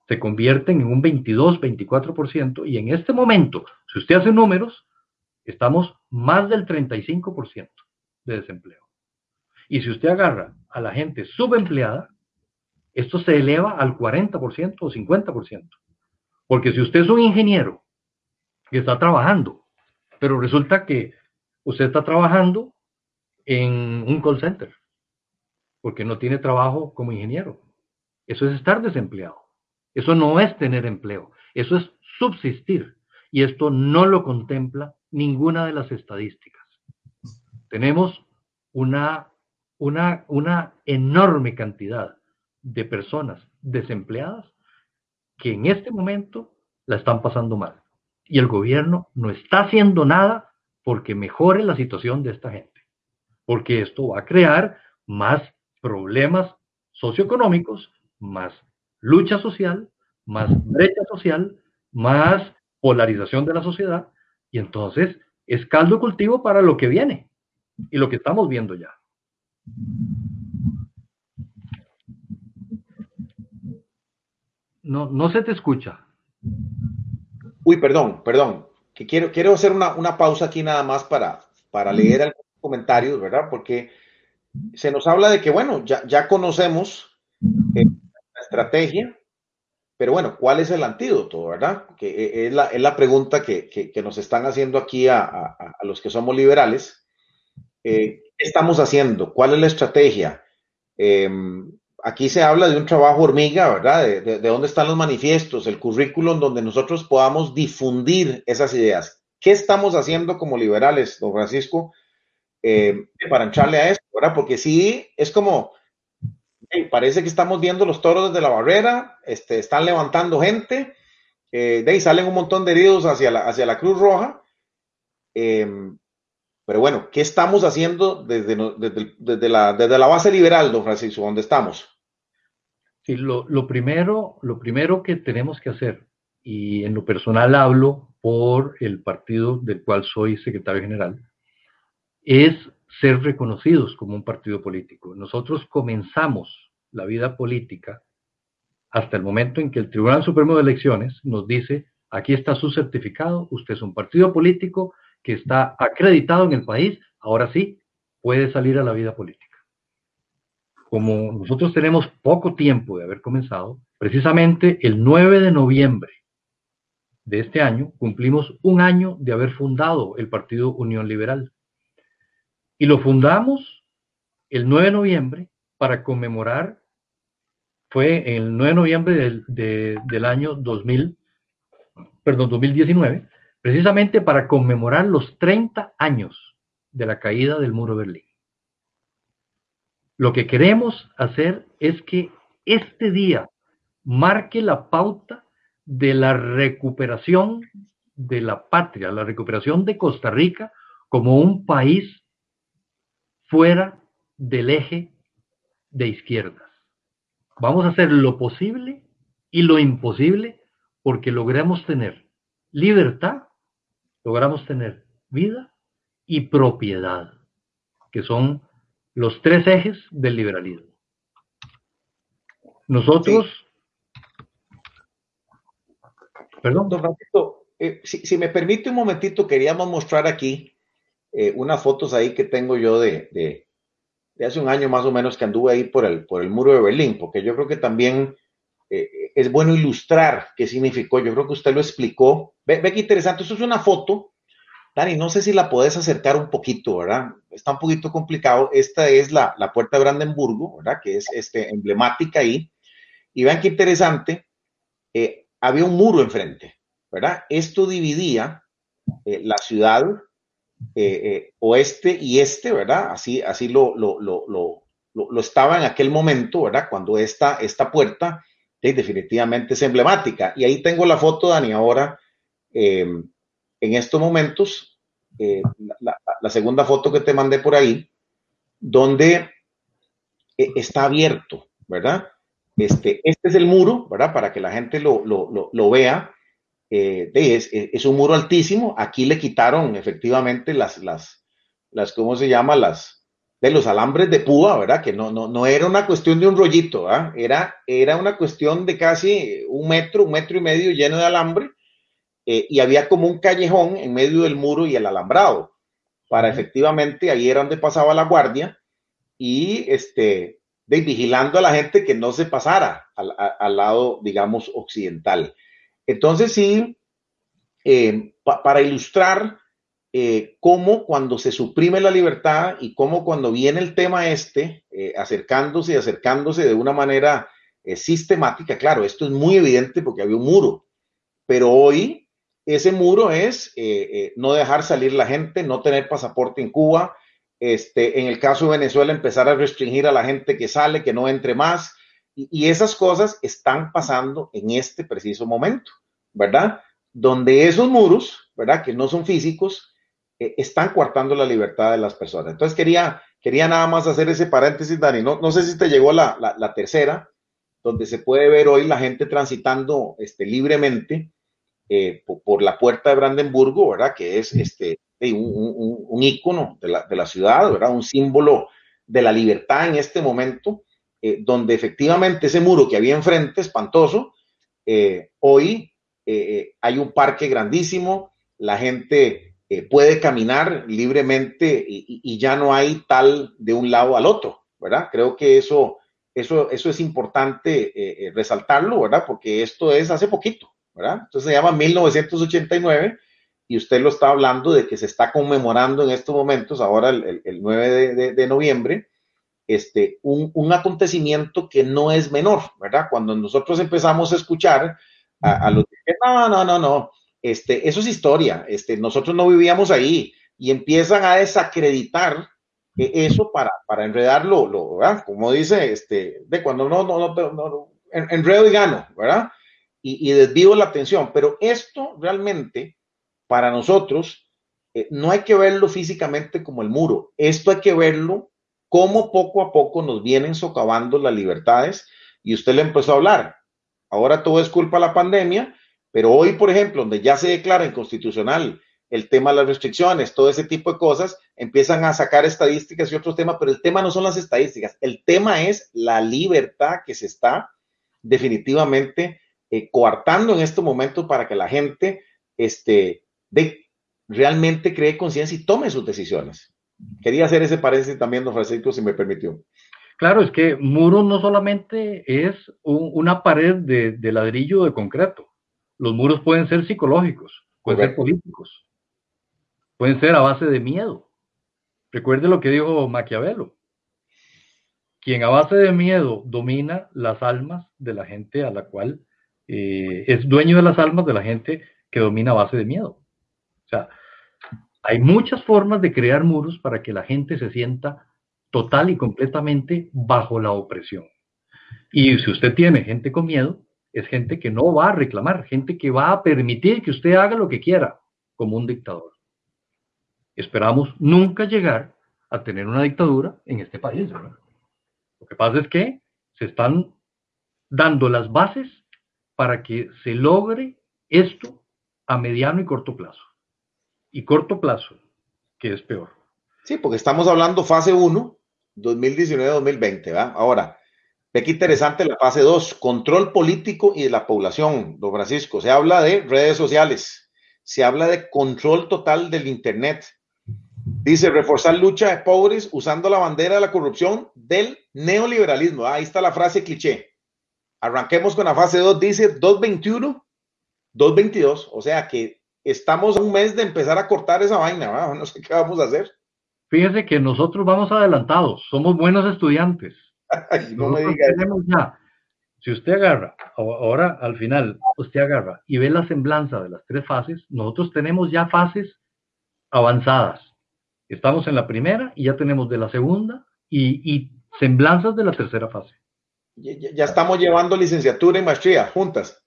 se convierten en un 22, 24% y en este momento, si usted hace números, estamos más del 35% de desempleo. Y si usted agarra a la gente subempleada, esto se eleva al 40% o 50%. Porque si usted es un ingeniero que está trabajando, pero resulta que usted está trabajando en un call center, porque no tiene trabajo como ingeniero. Eso es estar desempleado. Eso no es tener empleo. Eso es subsistir. Y esto no lo contempla ninguna de las estadísticas. Tenemos una, una, una enorme cantidad de personas desempleadas que en este momento la están pasando mal. Y el gobierno no está haciendo nada porque mejore la situación de esta gente. Porque esto va a crear más problemas socioeconómicos, más lucha social, más brecha social, más polarización de la sociedad. Y entonces es caldo cultivo para lo que viene y lo que estamos viendo ya. No, no se te escucha. Uy, perdón, perdón. Que quiero, quiero hacer una, pausa aquí nada más para, para leer algunos comentarios, ¿verdad? Porque se nos habla de que, bueno, ya, ya conocemos eh, la estrategia, pero bueno, ¿cuál es el antídoto, verdad? Que eh, es la, es la pregunta que, nos están haciendo aquí a, los que somos liberales. Eh, ¿Qué estamos haciendo? ¿Cuál es la estrategia? Em, aquí se habla de un trabajo hormiga, ¿verdad? De, dónde están los manifiestos, el currículum donde nosotros podamos difundir esas ideas. ¿Qué estamos haciendo como liberales, don Francisco, eh, para entrarle a esto, ¿verdad? Porque sí, es como, parece que estamos viendo los toros desde la barrera, este, están levantando gente, eh, de ahí salen un montón de heridos hacia la, hacia la Cruz Roja. Eh, pero bueno, ¿qué estamos haciendo desde, desde, la, desde la, base liberal, don Francisco, donde estamos? Sí, lo, lo, primero, lo primero que tenemos que hacer, y en lo personal hablo por el partido del cual soy secretario general, es ser reconocidos como un partido político. Nosotros comenzamos la vida política hasta el momento en que el Tribunal Supremo de Elecciones nos dice aquí está su certificado, usted es un partido político que está acreditado en el país, ahora sí, puede salir a la vida política. Como nosotros tenemos poco tiempo de haber comenzado, precisamente el 9 de noviembre de este año cumplimos un año de haber fundado el Partido Unión Liberal. Y lo fundamos el 9 de noviembre para conmemorar, fue el 9 de noviembre del, del año 2000, perdón, 2019, precisamente para conmemorar los 30 años de la caída del muro de Berlín. Lo que queremos hacer es que este día marque la pauta de la recuperación de la patria, la recuperación de Costa Rica como un país fuera del eje de izquierdas. Vamos a hacer lo posible y lo imposible porque logremos tener libertad, logramos tener vida y propiedad, que son los tres ejes del liberalismo. Nosotros... Perdón. Don Francisco, eh, si, me permite un momentito, queríamos mostrar aquí eh, unas fotos ahí que tengo yo de, de, hace un año más o menos que anduve ahí por el, por el muro de Berlín, porque yo creo que también eh, es bueno ilustrar qué significó. Yo creo que usted lo explicó. Ve, ve qué interesante. Eso es una foto. Dani, no sé si la puedes acercar un poquito, ¿verdad? Está un poquito complicado. Esta es la, la puerta de Brandenburgo, ¿verdad? Que es este, emblemática ahí. Y vean qué interesante. Eh, había un muro enfrente, ¿verdad? Esto dividía eh, la ciudad oeste y este, ¿verdad? Así, así lo, lo, lo, lo, estaba en aquel momento, ¿verdad? Cuando esta, esta puerta definitivamente es emblemática. Y ahí tengo la foto, Dani, ahora, eh, en estos momentos, eh, la, segunda foto que te mandé por ahí, donde eh, está abierto, ¿verdad? Este, este es el muro, ¿verdad? Para que la gente lo, lo, vea. Es, es, un muro altísimo. Aquí le quitaron efectivamente las, las, las ¿cómo se llama? Las, de los alambres de púa, ¿verdad? Que no, no, no era una cuestión de un rollito, ¿verdad? Era, era una cuestión de casi un metro, un metro y medio lleno de alambre, eh, y había como un callejón en medio del muro y el alambrado, para efectivamente, ahí era donde pasaba la guardia, y este, de, vigilando a la gente que no se pasara al, lado, digamos, occidental. Entonces, sí, eh, para ilustrar eh, cómo cuando se suprime la libertad y cómo cuando viene el tema este, eh, acercándose y acercándose de una manera eh, sistemática, claro, esto es muy evidente porque había un muro, pero hoy ese muro es no dejar salir la gente, no tener pasaporte en Cuba, este, en el caso de Venezuela empezar a restringir a la gente que sale, que no entre más, y, y esas cosas están pasando en este preciso momento, ¿verdad? Donde esos muros, ¿verdad? Que no son físicos, eh, están coartando la libertad de las personas. Entonces quería, quería nada más hacer ese paréntesis, Dani. No, no sé si te llegó la, la, tercera, donde se puede ver hoy la gente transitando este, libremente eh, por, la puerta de Brandenburgo, ¿verdad? Que es este, un, un, ícono de la, de la, ciudad, ¿verdad? Un símbolo de la libertad en este momento, eh, donde efectivamente ese muro que había enfrente, espantoso, hoy hay un parque grandísimo, la gente eh, puede caminar libremente y, ya no hay tal de un lado al otro, ¿verdad? Creo que eso, eso, eso es importante eh, eh, resaltarlo, ¿verdad? Porque esto es hace poquito, ¿verdad? Entonces se llama 1989 y usted lo está hablando de que se está conmemorando en estos momentos, ahora el, 9 de, noviembre, este, un, un, acontecimiento que no es menor, ¿verdad? Cuando nosotros empezamos a escuchar a, los que, no, no, no, no, este, eso es historia, este, nosotros no vivíamos ahí y empiezan a desacreditar eso para, enredarlo, lo, ¿verdad? Como dice, este, de cuando no, no, no, enredo y gano, ¿verdad? Y, y, desvío la atención, pero esto realmente, para nosotros, eh, no hay que verlo físicamente como el muro, esto hay que verlo como poco a poco nos vienen socavando las libertades y usted le empezó a hablar. Ahora todo es culpa de la pandemia pero hoy, por ejemplo, donde ya se declara inconstitucional el tema de las restricciones, todo ese tipo de cosas, empiezan a sacar estadísticas y otros temas, pero el tema no son las estadísticas, el tema es la libertad que se está definitivamente eh, coartando en estos momentos para que la gente este, de, realmente cree conciencia y tome sus decisiones. Quería hacer ese paréntesis también, don Francisco, si me permitió. Claro, es que muro no solamente es una pared de, ladrillo de concreto. Los muros pueden ser psicológicos, pueden ser políticos, pueden ser a base de miedo. Recuerde lo que dijo Maquiavelo. Quien a base de miedo domina las almas de la gente a la cual eh, es dueño de las almas de la gente que domina a base de miedo. O sea, hay muchas formas de crear muros para que la gente se sienta total y completamente bajo la opresión. Y si usted tiene gente con miedo, es gente que no va a reclamar, gente que va a permitir que usted haga lo que quiera, como un dictador. Esperamos nunca llegar a tener una dictadura en este país. Lo que pasa es que se están dando las bases para que se logre esto a mediano y corto plazo. Y corto plazo, que es peor. Sí, porque estamos hablando fase 1, 2019-2020, ¿verdad? Ahora, ve qué interesante la fase 2, control político y de la población, don Francisco. Se habla de redes sociales, se habla de control total del Internet. Dice, reforzar lucha de pobres usando la bandera de la corrupción del neoliberalismo. Ahí está la frase cliché. Arranquemos con la fase 2, dice 221, 222, o sea que estamos a un mes de empezar a cortar esa vaina, ¿verdad? (laughs) no sé qué vamos a hacer. Fíjese que nosotros vamos adelantados, somos buenos estudiantes. No me ya, si usted agarra, ahora al final, usted agarra y ve la semblanza de las tres fases, nosotros tenemos ya fases avanzadas. Estamos en la primera y ya tenemos de la segunda y, semblanzas de la tercera fase. Ya, estamos llevando licenciatura y maestría juntas.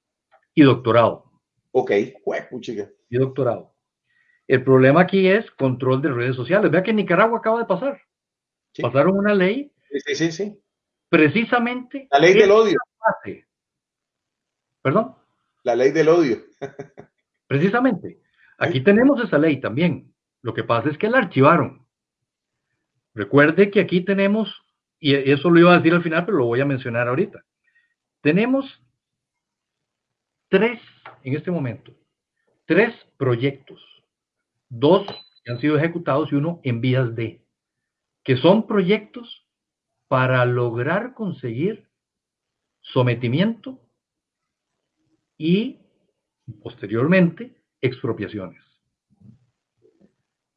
Y doctorado. Ok, Y doctorado. El problema aquí es control de redes sociales. Vea que en Nicaragua acaba de pasar. Pasaron una ley. Sí, sí, sí. Precisamente. La ley del odio. ¿Perdón? La ley del odio. (laughs) precisamente. Aquí tenemos esa ley también. Lo que pasa es que la archivaron. Recuerde que aquí tenemos, y eso lo iba a decir al final, pero lo voy a mencionar ahorita. Tenemos tres, en este momento, tres proyectos dos que han sido ejecutados y uno en vías de, que son proyectos para lograr conseguir sometimiento y posteriormente expropiaciones.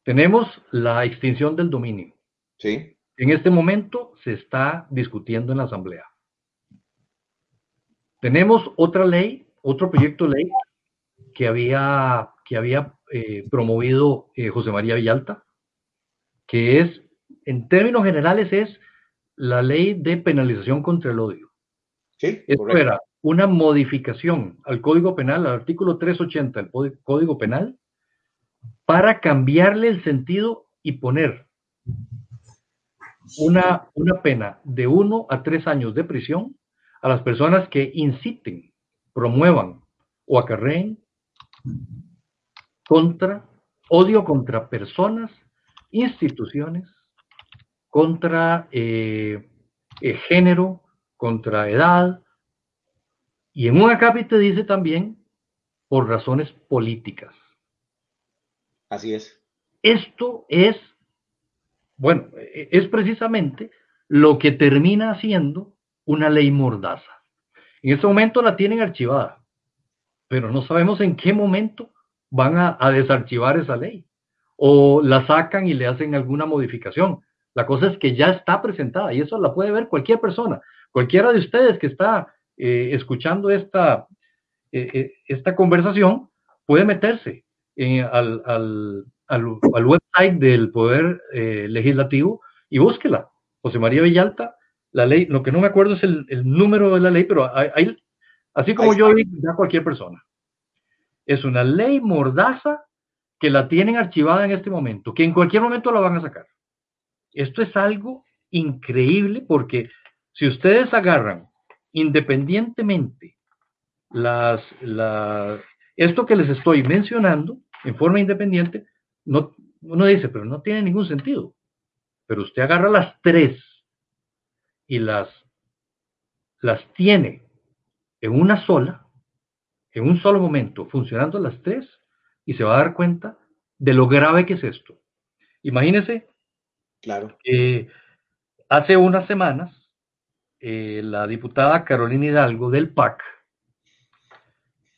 Tenemos la extinción del dominio. Sí. En este momento se está discutiendo en la Asamblea. Tenemos otra ley, otro proyecto de ley que había, que había eh, promovido eh, José María Villalta, que es, en términos generales, es la ley de penalización contra el odio. Sí, Esto era una modificación al Código Penal, al artículo 380 del Código Penal, para cambiarle el sentido y poner una, una pena de uno a tres años de prisión a las personas que inciten, promuevan o acarreen contra, odio contra personas, instituciones, contra eh, eh, género, contra edad, y en un acápite dice también por razones políticas. Así es. Esto es, bueno, es precisamente lo que termina haciendo una ley mordaza. En este momento la tienen archivada, pero no sabemos en qué momento van a, desarchivar esa ley o la sacan y le hacen alguna modificación. La cosa es que ya está presentada y eso la puede ver cualquier persona, cualquiera de ustedes que está eh, escuchando esta, eh, eh, esta conversación puede meterse al, al, al, website del Poder Legislativo y búsquela. José María Villalta, la ley, lo que no me acuerdo es el, el número de la ley, pero hay, así como yo ya cualquier persona. Es una ley mordaza que la tienen archivada en este momento, que en cualquier momento la van a sacar. Esto es algo increíble porque si ustedes agarran independientemente las, esto que les estoy mencionando en forma independiente, no, uno dice, pero no tiene ningún sentido. Pero usted agarra las tres y las, las tiene en una sola, en un solo momento funcionando las tres y se va a dar cuenta de lo grave que es esto. Imagínese claro. que hace unas semanas eh, la diputada Carolina Hidalgo del PAC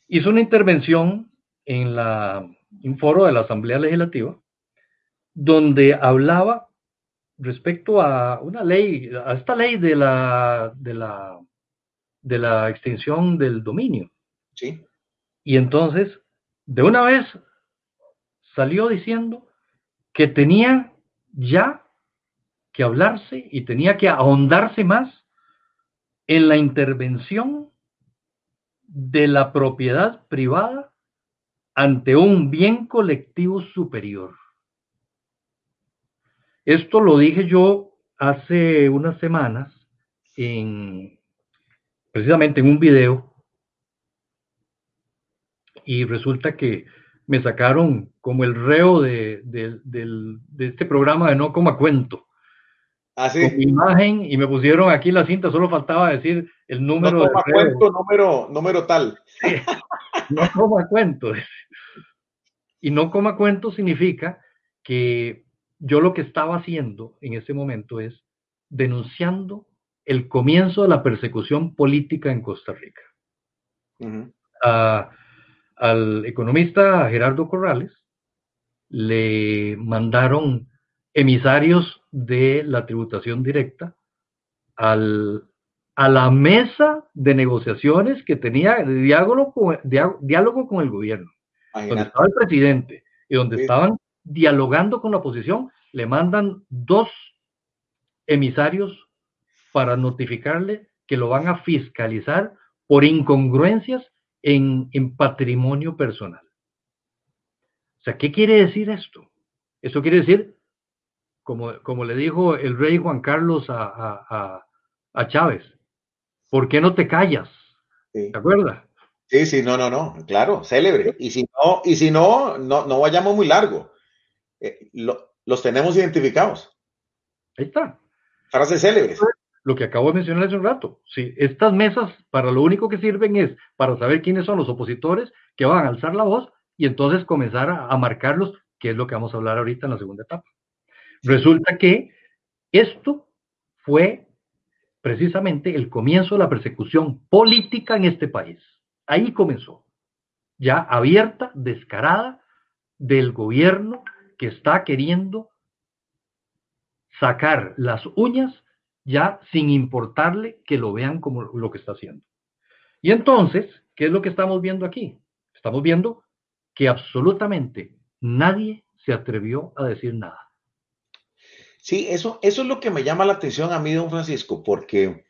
hizo una intervención en la, un foro de la Asamblea Legislativa donde hablaba respecto a una ley, a esta ley de la, de la, de la extinción del dominio. Sí. Y entonces, de una vez salió diciendo que tenía ya que hablarse y tenía que ahondarse más en la intervención de la propiedad privada ante un bien colectivo superior. Esto lo dije yo hace unas semanas en precisamente en un video y resulta que me sacaron como el reo de, este programa de No Coma Cuento. Ah, Con mi imagen y me pusieron aquí la cinta, solo faltaba decir el número. No coma cuento, número, número tal. no coma cuento. Y no coma cuento significa que yo lo que estaba haciendo en ese momento es denunciando el comienzo de la persecución política en Costa Rica. al economista Gerardo Corrales le mandaron emisarios de la tributación directa al, a la mesa de negociaciones que tenía de diálogo con, diálogo con el gobierno, donde estaba el presidente y donde estaban dialogando con la oposición, le mandan dos emisarios para notificarle que lo van a fiscalizar por incongruencias en, patrimonio personal. O sea, ¿qué quiere decir esto? Eso quiere decir, como, como le dijo el rey Juan Carlos a, Chávez, ¿por qué no te callas? ¿Te acuerdas? Sí, sí, no, no, no, claro, célebre. Y si no, y si no, no, no vayamos muy largo. Eh, los tenemos identificados. Ahí está. Frases célebres. Lo que acabo de mencionar hace un rato. Sí, estas mesas para lo único que sirven es para saber quiénes son los opositores que van a alzar la voz y entonces comenzar a, a marcarlos, que es lo que vamos a hablar ahorita en la segunda etapa. Resulta que esto fue precisamente el comienzo de la persecución política en este país. Ahí comenzó, ya abierta, descarada, del gobierno que está queriendo sacar las uñas ya sin importarle que lo vean como lo que está haciendo. Y entonces, ¿qué es lo que estamos viendo aquí? Estamos viendo que absolutamente nadie se atrevió a decir nada. Sí, eso, eso es lo que me llama la atención a mí, don Francisco, porque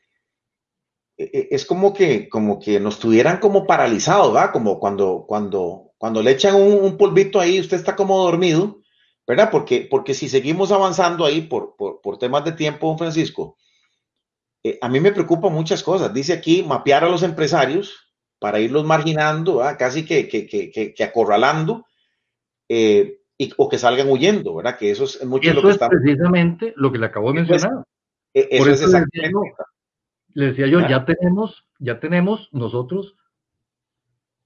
e, e, es como que, como que nos tuvieran como paralizados, ¿verdad? Como cuando, cuando, cuando le echan un, polvito ahí, usted está como dormido ¿verdad? Porque, porque si seguimos avanzando ahí por, por, temas de tiempo, don Francisco, eh, a mí me preocupan muchas cosas. Dice aquí mapear a los empresarios para irlos marginando, casi que, que, que, que acorralando, eh, y, o que salgan huyendo, ¿verdad? Que eso es mucho lo que está... precisamente lo que le acabo de mencionar. Eh, eso, es exactamente. Le decía yo, ya tenemos, ya tenemos nosotros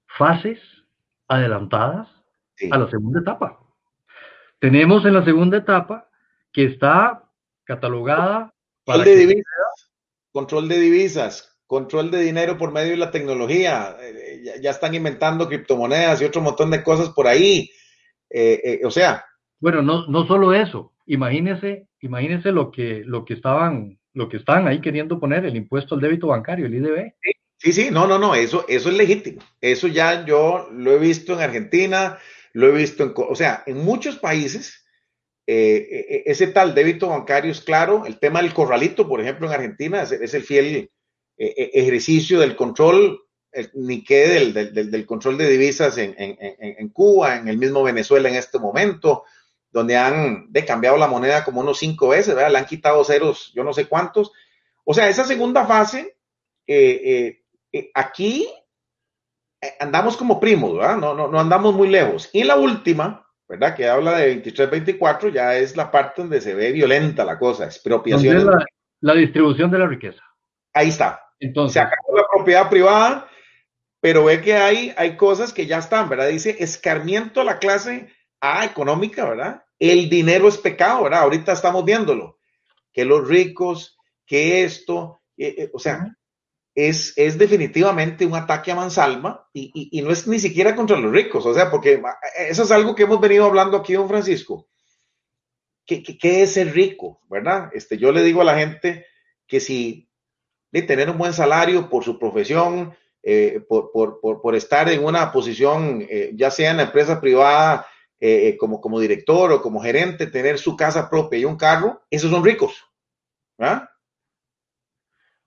fases adelantadas a la segunda etapa. Tenemos en la segunda etapa que está catalogada para... Control de divisas, control de divisas, control de dinero por medio de la tecnología. Eh, ya, están inventando criptomonedas y otro montón de cosas por ahí. Eh, eh, o sea. Bueno, no, no solo eso. Imagínese, imagínese lo que, lo que estaban, lo que están ahí queriendo poner, el impuesto al débito bancario, el IDB. Sí, sí, no, no, no, eso, eso es legítimo. Eso ya yo lo he visto en Argentina, lo he visto en, o sea, en muchos países, eh, eh, ese tal débito bancario es claro, el tema del corralito, por ejemplo, en Argentina, es, el fiel ejercicio del control, ni qué del, del, control de divisas en, en, en, Cuba, en el mismo Venezuela en este momento, donde han de cambiado la moneda como unos cinco veces, ¿verdad? Le han quitado ceros, yo no sé cuántos. O sea, esa segunda fase, aquí eh, andamos como primos, ¿verdad? No, no, no andamos muy lejos. Y la última, ¿verdad? Que habla de 23-24, ya es la parte donde se ve violenta la cosa, expropiación. La, la, distribución de la riqueza. Ahí está. Entonces, se acabó la propiedad privada, pero ve que hay, hay cosas que ya están, ¿verdad? Dice escarmiento a la clase económica, ¿verdad? El dinero es pecado, ¿verdad? Ahorita estamos viéndolo, que los ricos, que esto, eh, eh, o sea, es, es, definitivamente un ataque a mansalva y, y, no es ni siquiera contra los ricos, o sea, porque eso es algo que hemos venido hablando aquí, don Francisco. ¿Qué, qué, qué es ser rico, verdad? Este, yo le digo a la gente que si de tener un buen salario por su profesión, eh, por, por, por, por, estar en una posición, eh, ya sea en la empresa privada, eh, como, como director o como gerente, tener su casa propia y un carro, esos son ricos. ¿verdad?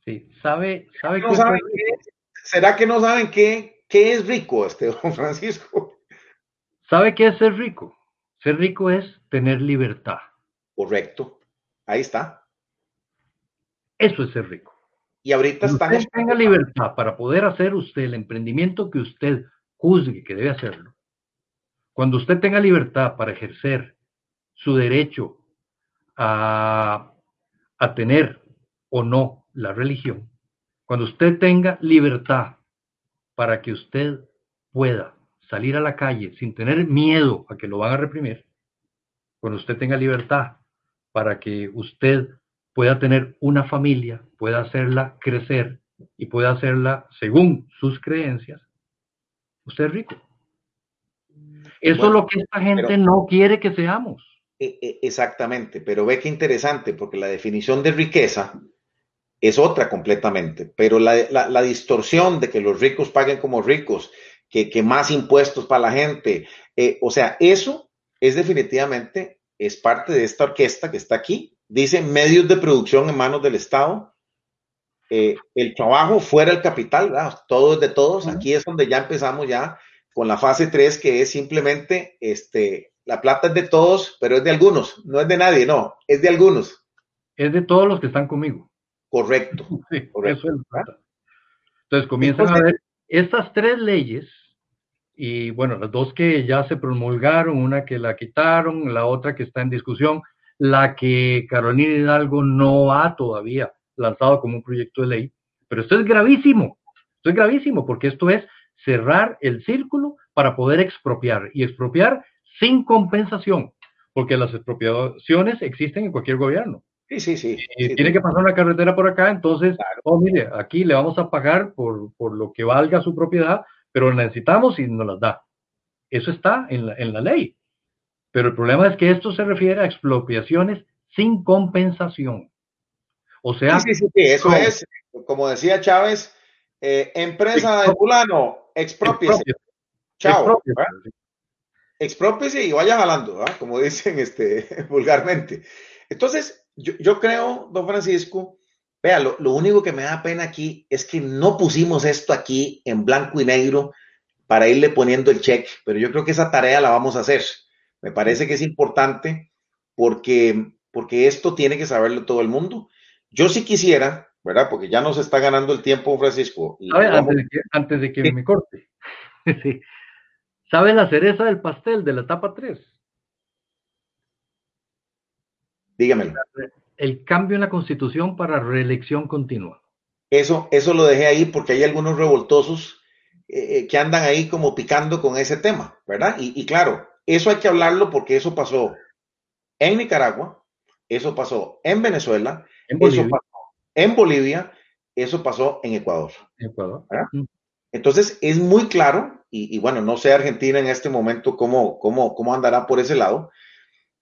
Sí, sabe, sabe ¿No saben qué, ¿Será que no saben qué, qué es rico, este (laughs) don Francisco? ¿Sabe qué es ser rico? Ser rico es tener libertad. Correcto. Ahí está. Eso es ser rico. Y ahorita Cuando están... usted tenga libertad para poder hacer usted el emprendimiento que usted juzgue que debe hacerlo, cuando usted tenga libertad para ejercer su derecho a, a tener o no la religión, cuando usted tenga libertad para que usted pueda salir a la calle sin tener miedo a que lo van a reprimir, cuando usted tenga libertad para que usted pueda tener una familia, pueda hacerla crecer y pueda hacerla según sus creencias, usted es rico. Eso bueno, es lo que esta gente pero, no quiere que seamos. Exactamente, pero ve que interesante, porque la definición de riqueza es otra completamente, pero la, la, la distorsión de que los ricos paguen como ricos, que, que más impuestos para la gente, eh, o sea, eso es definitivamente, es parte de esta orquesta que está aquí, dice medios de producción en manos del Estado, eh, el trabajo fuera el capital, ¿verdad? todo es de todos, uh -huh. aquí es donde ya empezamos ya con la fase 3, que es simplemente, este, la plata es de todos, pero es de algunos, no es de nadie, no, es de algunos. Es de todos los que están conmigo. Correcto. (laughs) Sí, correcto. Eso es Entonces comienzan Entonces, a ver estas tres leyes, y bueno, las dos que ya se promulgaron, una que la quitaron, la otra que está en discusión, la que Carolina Hidalgo no ha todavía lanzado como un proyecto de ley, pero esto es gravísimo, esto es gravísimo porque esto es cerrar el círculo para poder expropiar y expropiar sin compensación, porque las expropiaciones existen en cualquier gobierno. Sí, sí, sí. Y sí tiene sí. que pasar una carretera por acá, entonces, claro. oh, mire, aquí le vamos a pagar por, por lo que valga su propiedad, pero necesitamos y nos las da. Eso está en la, en la ley. Pero el problema es que esto se refiere a expropiaciones sin compensación. O sea, sí, sí, sí, eso es, como decía Chávez, eh, empresa de fulano, expropiese. Chao. Expropiese y vaya jalando, ¿verdad? como dicen (laughs) este, vulgarmente. Entonces, yo, yo, creo, don Francisco, vea, lo, lo, único que me da pena aquí es que no pusimos esto aquí en blanco y negro para irle poniendo el check, pero yo creo que esa tarea la vamos a hacer. Me parece que es importante porque, porque esto tiene que saberlo todo el mundo. Yo sí quisiera, ¿verdad? Porque ya nos está ganando el tiempo, Francisco. Y a ver, antes de que, antes de que sí. me corte. (laughs) sí. ¿Sabe la cereza del pastel de la etapa 3? Dígamelo. El cambio en la constitución para reelección continua. Eso, eso lo dejé ahí porque hay algunos revoltosos eh, que andan ahí como picando con ese tema, ¿verdad? Y, y, claro, eso hay que hablarlo porque eso pasó en Nicaragua, eso pasó en Venezuela, en eso pasó en Bolivia, eso pasó en Ecuador. Ecuador. Entonces, es muy claro, y, y, bueno, no sé Argentina en este momento cómo, cómo, cómo andará por ese lado,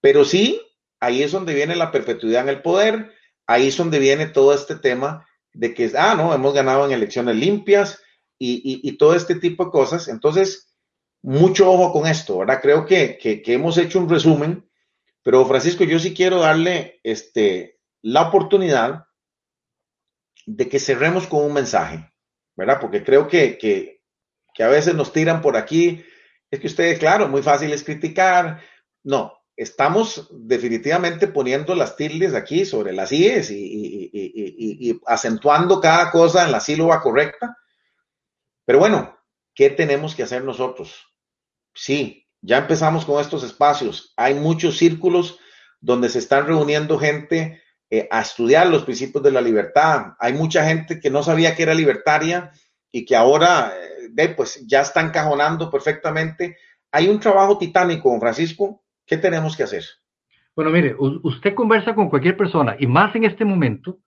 pero sí ahí es donde viene la perpetuidad en el poder, ahí es donde viene todo este tema de que, ah, no, hemos ganado en elecciones limpias y, y, y todo este tipo de cosas. Entonces, mucho ojo con esto, ¿verdad? Creo que, que, hemos hecho un resumen, pero Francisco, yo sí quiero darle este, la oportunidad de que cerremos con un mensaje, ¿verdad? Porque creo que, que, que a veces nos tiran por aquí, es que ustedes, claro, muy fácil es criticar, no, estamos definitivamente poniendo las tildes aquí sobre las IES y, y, y, y, acentuando cada cosa en la sílaba correcta. Pero bueno, ¿qué tenemos que hacer nosotros? Sí, ya empezamos con estos espacios. Hay muchos círculos donde se están reuniendo gente eh, a estudiar los principios de la libertad. Hay mucha gente que no sabía que era libertaria y que ahora de, pues ya está encajonando perfectamente. Hay un trabajo titánico, don Francisco. ¿Qué tenemos que hacer? Bueno, mire, usted conversa con cualquier persona y más en este momento.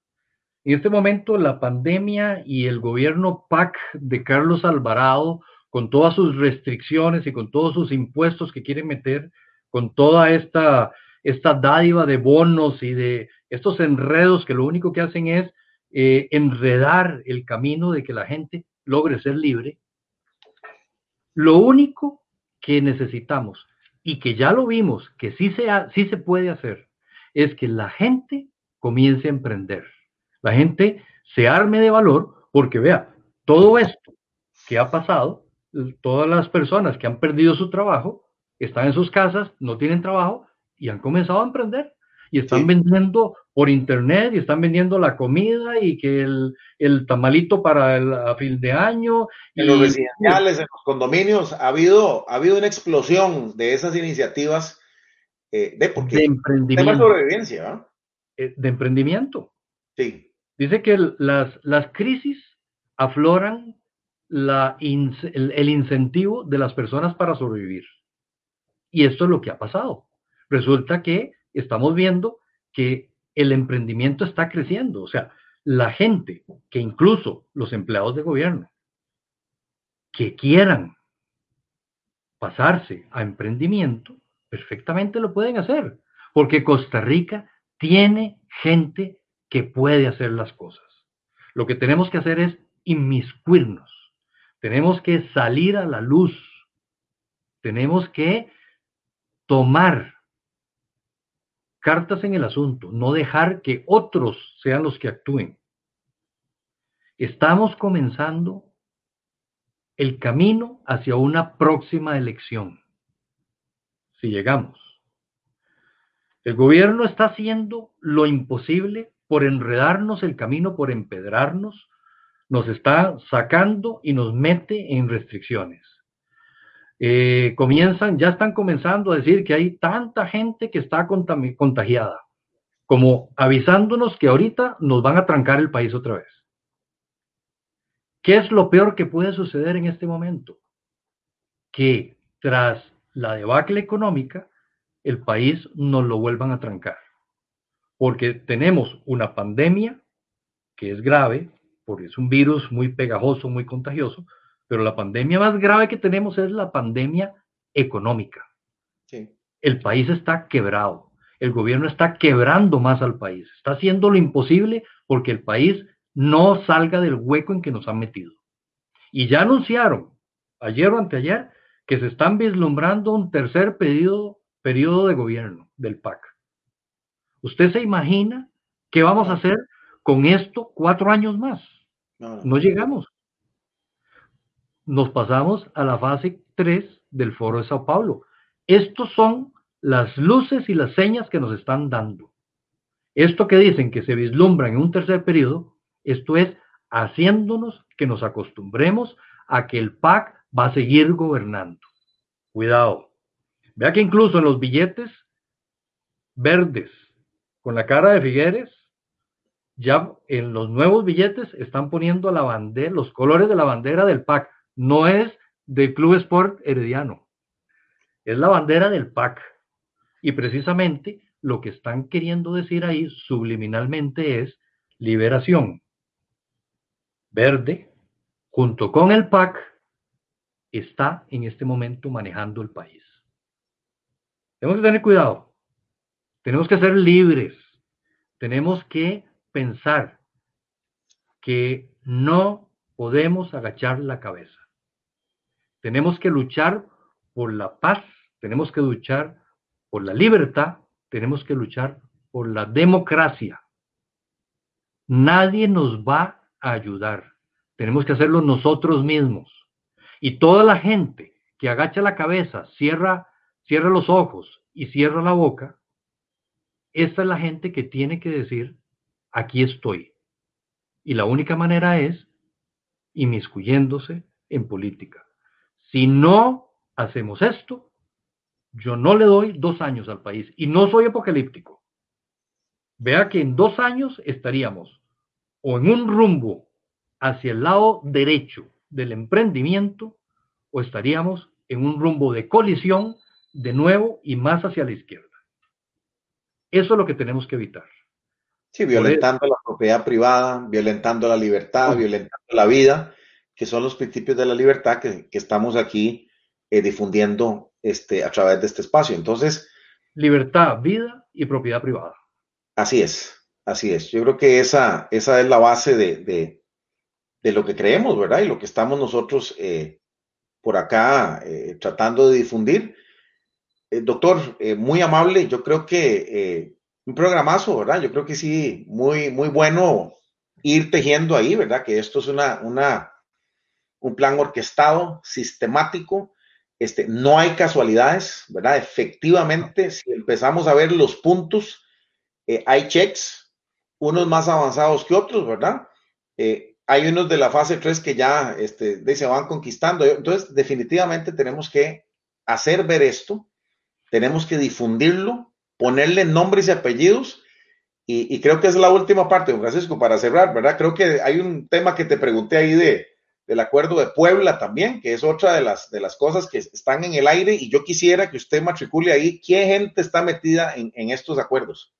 En este momento la pandemia y el gobierno PAC de Carlos Alvarado, con todas sus restricciones y con todos sus impuestos que quieren meter, con toda esta, esta dádiva de bonos y de estos enredos que lo único que hacen es eh, enredar el camino de que la gente logre ser libre. Lo único que necesitamos y que ya lo vimos que sí se, sí se puede hacer es que la gente comience a emprender. La gente se arme de valor porque vea, todo esto que ha pasado, todas las personas que han perdido su trabajo, están en sus casas, no tienen trabajo y han comenzado a emprender y están vendiendo por internet y están vendiendo la comida y que el, el tamalito para el a fin de año. En los residenciales, en los condominios, ha habido, ha habido una explosión de esas iniciativas eh, de, porque emprendimiento. De sobrevivencia. Eh, de emprendimiento. Sí. Dice que las, las crisis afloran el incentivo de las personas para sobrevivir. Y esto es lo que ha pasado. Resulta que estamos viendo que el emprendimiento está creciendo. O sea, la gente, que incluso los empleados de gobierno, que quieran pasarse a emprendimiento, perfectamente lo pueden hacer, porque Costa Rica tiene gente que puede hacer las cosas. Lo que tenemos que hacer es inmiscuirnos, tenemos que salir a la luz, tenemos que tomar cartas en el asunto, no dejar que otros sean los que actúen. Estamos comenzando el camino hacia una próxima elección, si llegamos. El gobierno está haciendo lo imposible por enredarnos el camino, por empedrarnos, nos está sacando y nos mete en restricciones. Eh, comienzan, ya están comenzando a decir que hay tanta gente que está contagiada, como avisándonos que ahorita nos van a trancar el país otra vez. ¿Qué es lo peor que puede suceder en este momento? Que tras la debacle económica, el país nos lo vuelvan a trancar. Porque tenemos una pandemia que es grave, porque es un virus muy pegajoso, muy contagioso, pero la pandemia más grave que tenemos es la pandemia económica. El país está quebrado. El gobierno está quebrando más al país. Está haciendo lo imposible porque el país no salga del hueco en que nos han metido. Y ya anunciaron, ayer o anteayer, que se están vislumbrando un tercer periodo, periodo de gobierno del PAC. ¿Usted se imagina qué vamos a hacer con esto cuatro años más? No llegamos nos pasamos a la fase 3 del Foro de Sao Paulo. Estos son las luces y las señas que nos están dando. Esto que dicen que se vislumbran en un tercer periodo, esto es haciéndonos que nos acostumbremos a que el PAC va a seguir gobernando. Cuidado. Vea que incluso en los billetes verdes con la cara de Figueres, ya en los nuevos billetes están poniendo la bandera, los colores de la bandera del PAC no es del Club Sport Herediano, es la bandera del PAC. Y precisamente lo que están queriendo decir ahí subliminalmente es liberación. Verde, junto con el PAC, está en este momento manejando el país. Tenemos que tener cuidado. Tenemos que ser libres. Tenemos que pensar que no podemos agachar la cabeza. Tenemos que luchar por la paz, tenemos que luchar por la libertad, tenemos que luchar por la democracia. Nadie nos va a ayudar. Tenemos que hacerlo nosotros mismos. Y toda la gente que agacha la cabeza, cierra, cierra los ojos y cierra la boca, esta es la gente que tiene que decir, aquí estoy. Y la única manera es inmiscuyéndose en política. Si no hacemos esto, yo no le doy dos años al país y no soy apocalíptico. Vea que en dos años estaríamos o en un rumbo hacia el lado derecho del emprendimiento o estaríamos en un rumbo de colisión de nuevo y más hacia la izquierda. Eso es lo que tenemos que evitar. Sí, violentando la propiedad privada, violentando la libertad, violentando la vida, que son los principios de la libertad que, estamos aquí eh, difundiendo este, a través de este espacio. Entonces. Libertad, vida y propiedad privada. Así es, así es. Yo creo que esa, esa es la base de, lo que creemos, ¿verdad? Y lo que estamos nosotros eh, por acá eh, tratando de difundir. doctor, muy amable, yo creo que un programazo, ¿verdad? Yo creo que sí, muy, muy bueno ir tejiendo ahí, ¿verdad? Que esto es una, una, un plan orquestado, sistemático, este, no hay casualidades, ¿verdad? Efectivamente, si empezamos a ver los puntos, eh, hay checks, unos más avanzados que otros, ¿verdad? Eh, hay unos de la fase 3 que ya este, se van conquistando. Entonces, definitivamente tenemos que hacer ver esto, tenemos que difundirlo, ponerle nombres y apellidos. Y, creo que es la última parte, don Francisco, para cerrar, ¿verdad? Creo que hay un tema que te pregunté ahí de, del acuerdo de Puebla también, que es otra de las, de las cosas que están en el aire y yo quisiera que usted matricule ahí qué gente está metida en, estos acuerdos.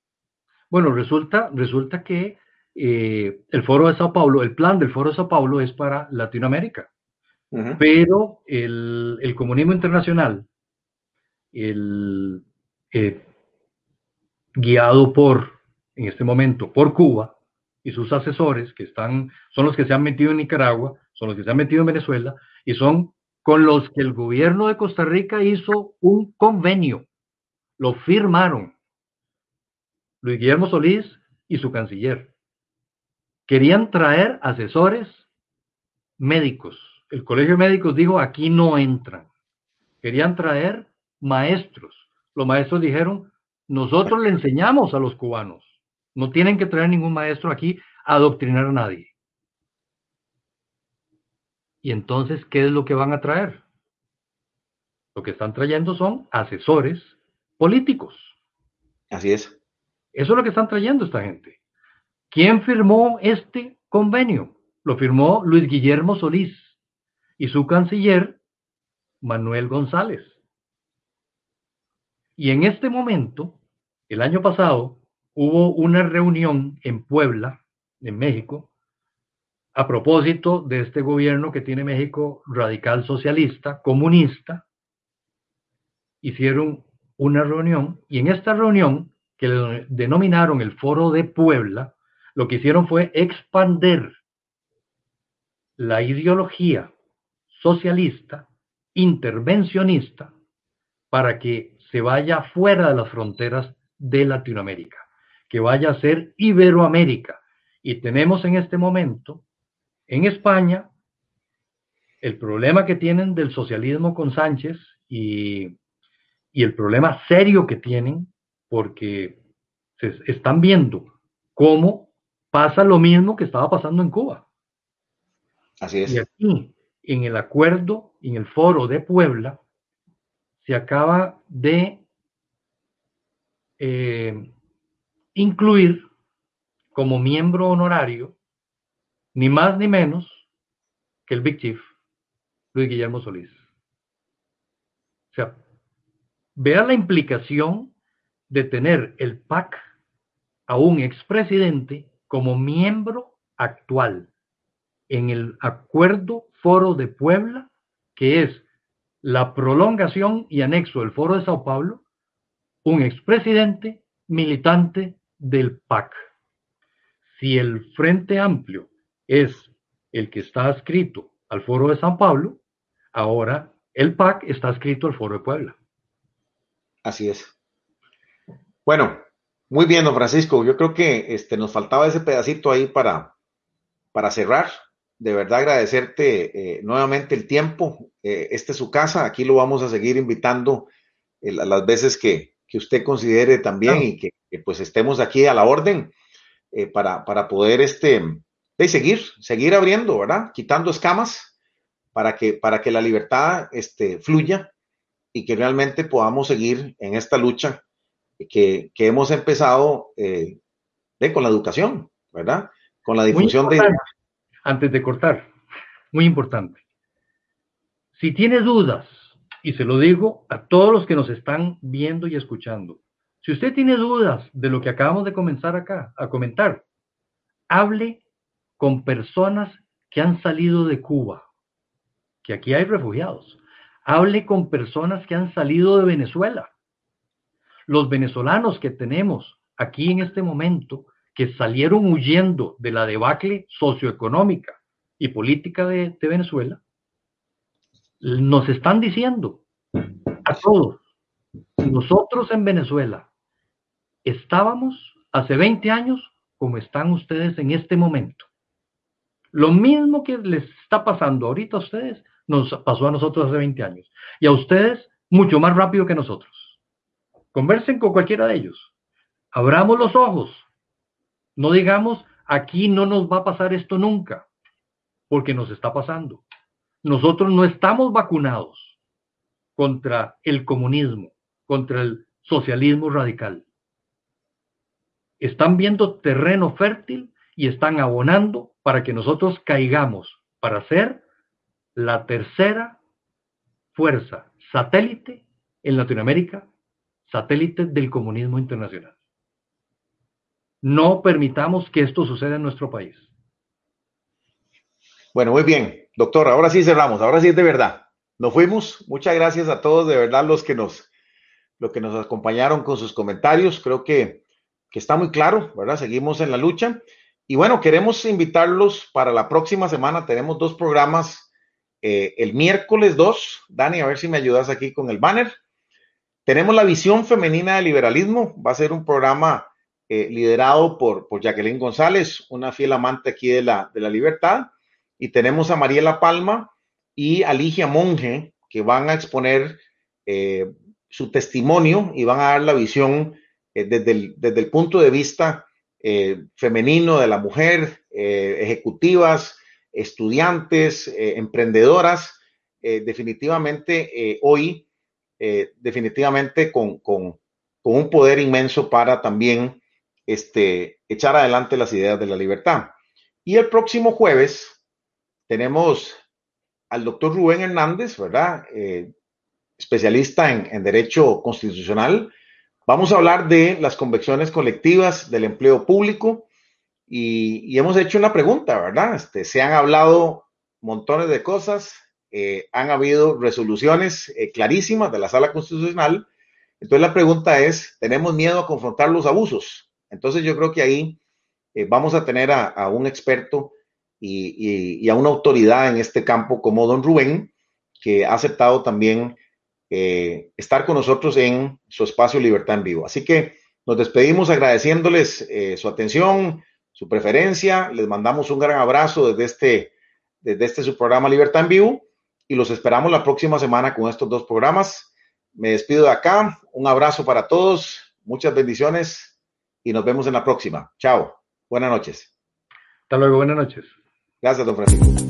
Bueno, resulta, resulta que eh, el Foro de Sao Paulo, el plan del Foro de Sao Paulo es para Latinoamérica, pero el, el, comunismo internacional, el, eh, guiado por, en este momento, por Cuba y sus asesores, que están, son los que se han metido en Nicaragua, son los que se han metido en Venezuela, y son con los que el gobierno de Costa Rica hizo un convenio, lo firmaron. Luis Guillermo Solís y su canciller. Querían traer asesores médicos. El Colegio de Médicos dijo, aquí no entran. Querían traer maestros. Los maestros dijeron, nosotros le enseñamos a los cubanos. No tienen que traer ningún maestro aquí a adoctrinar a nadie. Y entonces, ¿qué es lo que van a traer? Lo que están trayendo son asesores políticos. Así es. Eso es lo que están trayendo esta gente. ¿Quién firmó este convenio? Lo firmó Luis Guillermo Solís y su canciller Manuel González. Y en este momento, el año pasado hubo una reunión en Puebla, en México, a propósito de este gobierno que tiene México radical socialista, comunista. Hicieron una reunión y en esta reunión, que le denominaron el Foro de Puebla, lo que hicieron fue expander la ideología socialista, intervencionista, para que se vaya fuera de las fronteras de Latinoamérica, que vaya a ser Iberoamérica. Y tenemos en este momento en España el problema que tienen del socialismo con Sánchez y, el problema serio que tienen porque se están viendo cómo pasa lo mismo que estaba pasando en Cuba. Así es. Y aquí, en el acuerdo, en el foro de Puebla, se acaba de eh, incluir como miembro honorario, ni más ni menos que el Big Chief, Luis Guillermo Solís. O sea, vea la implicación de tener el PAC a un expresidente como miembro actual en el acuerdo Foro de Puebla, que es la prolongación y anexo del Foro de Sao Paulo, un expresidente militante del PAC. Si el Frente Amplio es el que está adscrito al Foro de Sao Paulo, ahora el PAC está adscrito al Foro de Puebla. Así es. Bueno, muy bien, don Francisco. Yo creo que este, nos faltaba ese pedacito ahí para, para cerrar de verdad agradecerte eh, nuevamente el tiempo. Eh, esta es su casa, aquí lo vamos a seguir invitando eh, las veces que, usted considere también y que, pues estemos aquí a la orden para, para, poder este, seguir, seguir abriendo, ¿verdad? Quitando escamas para que, para que la libertad este, fluya y que realmente podamos seguir en esta lucha que, hemos empezado con la educación, ¿verdad? Con la difusión de antes de cortar. muy importante. Si tiene dudas, y se lo digo a todos los que nos están viendo y escuchando, si usted tiene dudas de lo que acabamos de comenzar acá a comentar, hable con personas que han salido de Cuba, que aquí hay refugiados. Hable con personas que han salido de Venezuela. Los venezolanos que tenemos aquí en este momento, que salieron huyendo de la debacle socioeconómica y política de, de Venezuela, nos están diciendo a todos, nosotros en Venezuela estábamos hace 20 años como están ustedes en este momento. Lo mismo que les está pasando ahorita a ustedes, nos pasó a nosotros hace 20 años. Y a ustedes mucho más rápido que nosotros. Conversen con cualquiera de ellos. Abramos los ojos. No digamos, aquí no nos va a pasar esto nunca, porque nos está pasando. Nosotros no estamos vacunados contra el comunismo, contra el socialismo radical. Están viendo terreno fértil y están abonando para que nosotros caigamos para ser la tercera fuerza satélite en Latinoamérica, satélite del comunismo internacional. No permitamos que esto suceda en nuestro país. Bueno, muy bien, doctor, ahora sí cerramos, ahora sí es de verdad. Nos fuimos. Muchas gracias a todos, de verdad, los que nos, que nos acompañaron con sus comentarios. Creo que, que está muy claro, ¿verdad? Seguimos en la lucha. Y bueno, queremos invitarlos para la próxima semana. Tenemos dos programas. Eh, el miércoles 2, Dani, a ver si me ayudas aquí con el banner. Tenemos la visión femenina del liberalismo. Va a ser un programa eh, liderado por, por Jacqueline González, una fiel amante aquí de la, de la libertad. Y tenemos a Mariela Palma y a Ligia Monge, que van a exponer eh, su testimonio y van a dar la visión eh, desde, el, desde, el, punto de vista femenino de la mujer, ejecutivas, estudiantes, emprendedoras. definitivamente hoy, definitivamente con, con, con un poder inmenso para también este, echar adelante las ideas de la libertad. Y el próximo jueves tenemos al doctor Rubén Hernández, ¿verdad? Eh, especialista en, en, Derecho Constitucional. Vamos a hablar de las convecciones colectivas del empleo público y, y hemos hecho una pregunta, ¿verdad? Este, se han hablado montones de cosas, eh, han habido resoluciones eh, clarísimas de la Sala Constitucional. Entonces la pregunta es, ¿tenemos miedo a confrontar los abusos? Entonces yo creo que ahí eh, vamos a tener a, a un experto y, a una autoridad en este campo como don Rubén, que ha aceptado también eh, estar con nosotros en su espacio Libertad en Vivo. Así que nos despedimos agradeciéndoles eh, su atención, su preferencia. Les mandamos un gran abrazo desde este, desde este su programa Libertad en Vivo y los esperamos la próxima semana con estos dos programas. Me despido de acá. Un abrazo para todos. Muchas bendiciones y nos vemos en la próxima. Chao. Buenas noches. Hasta luego. Buenas noches. Gracias, don Francisco.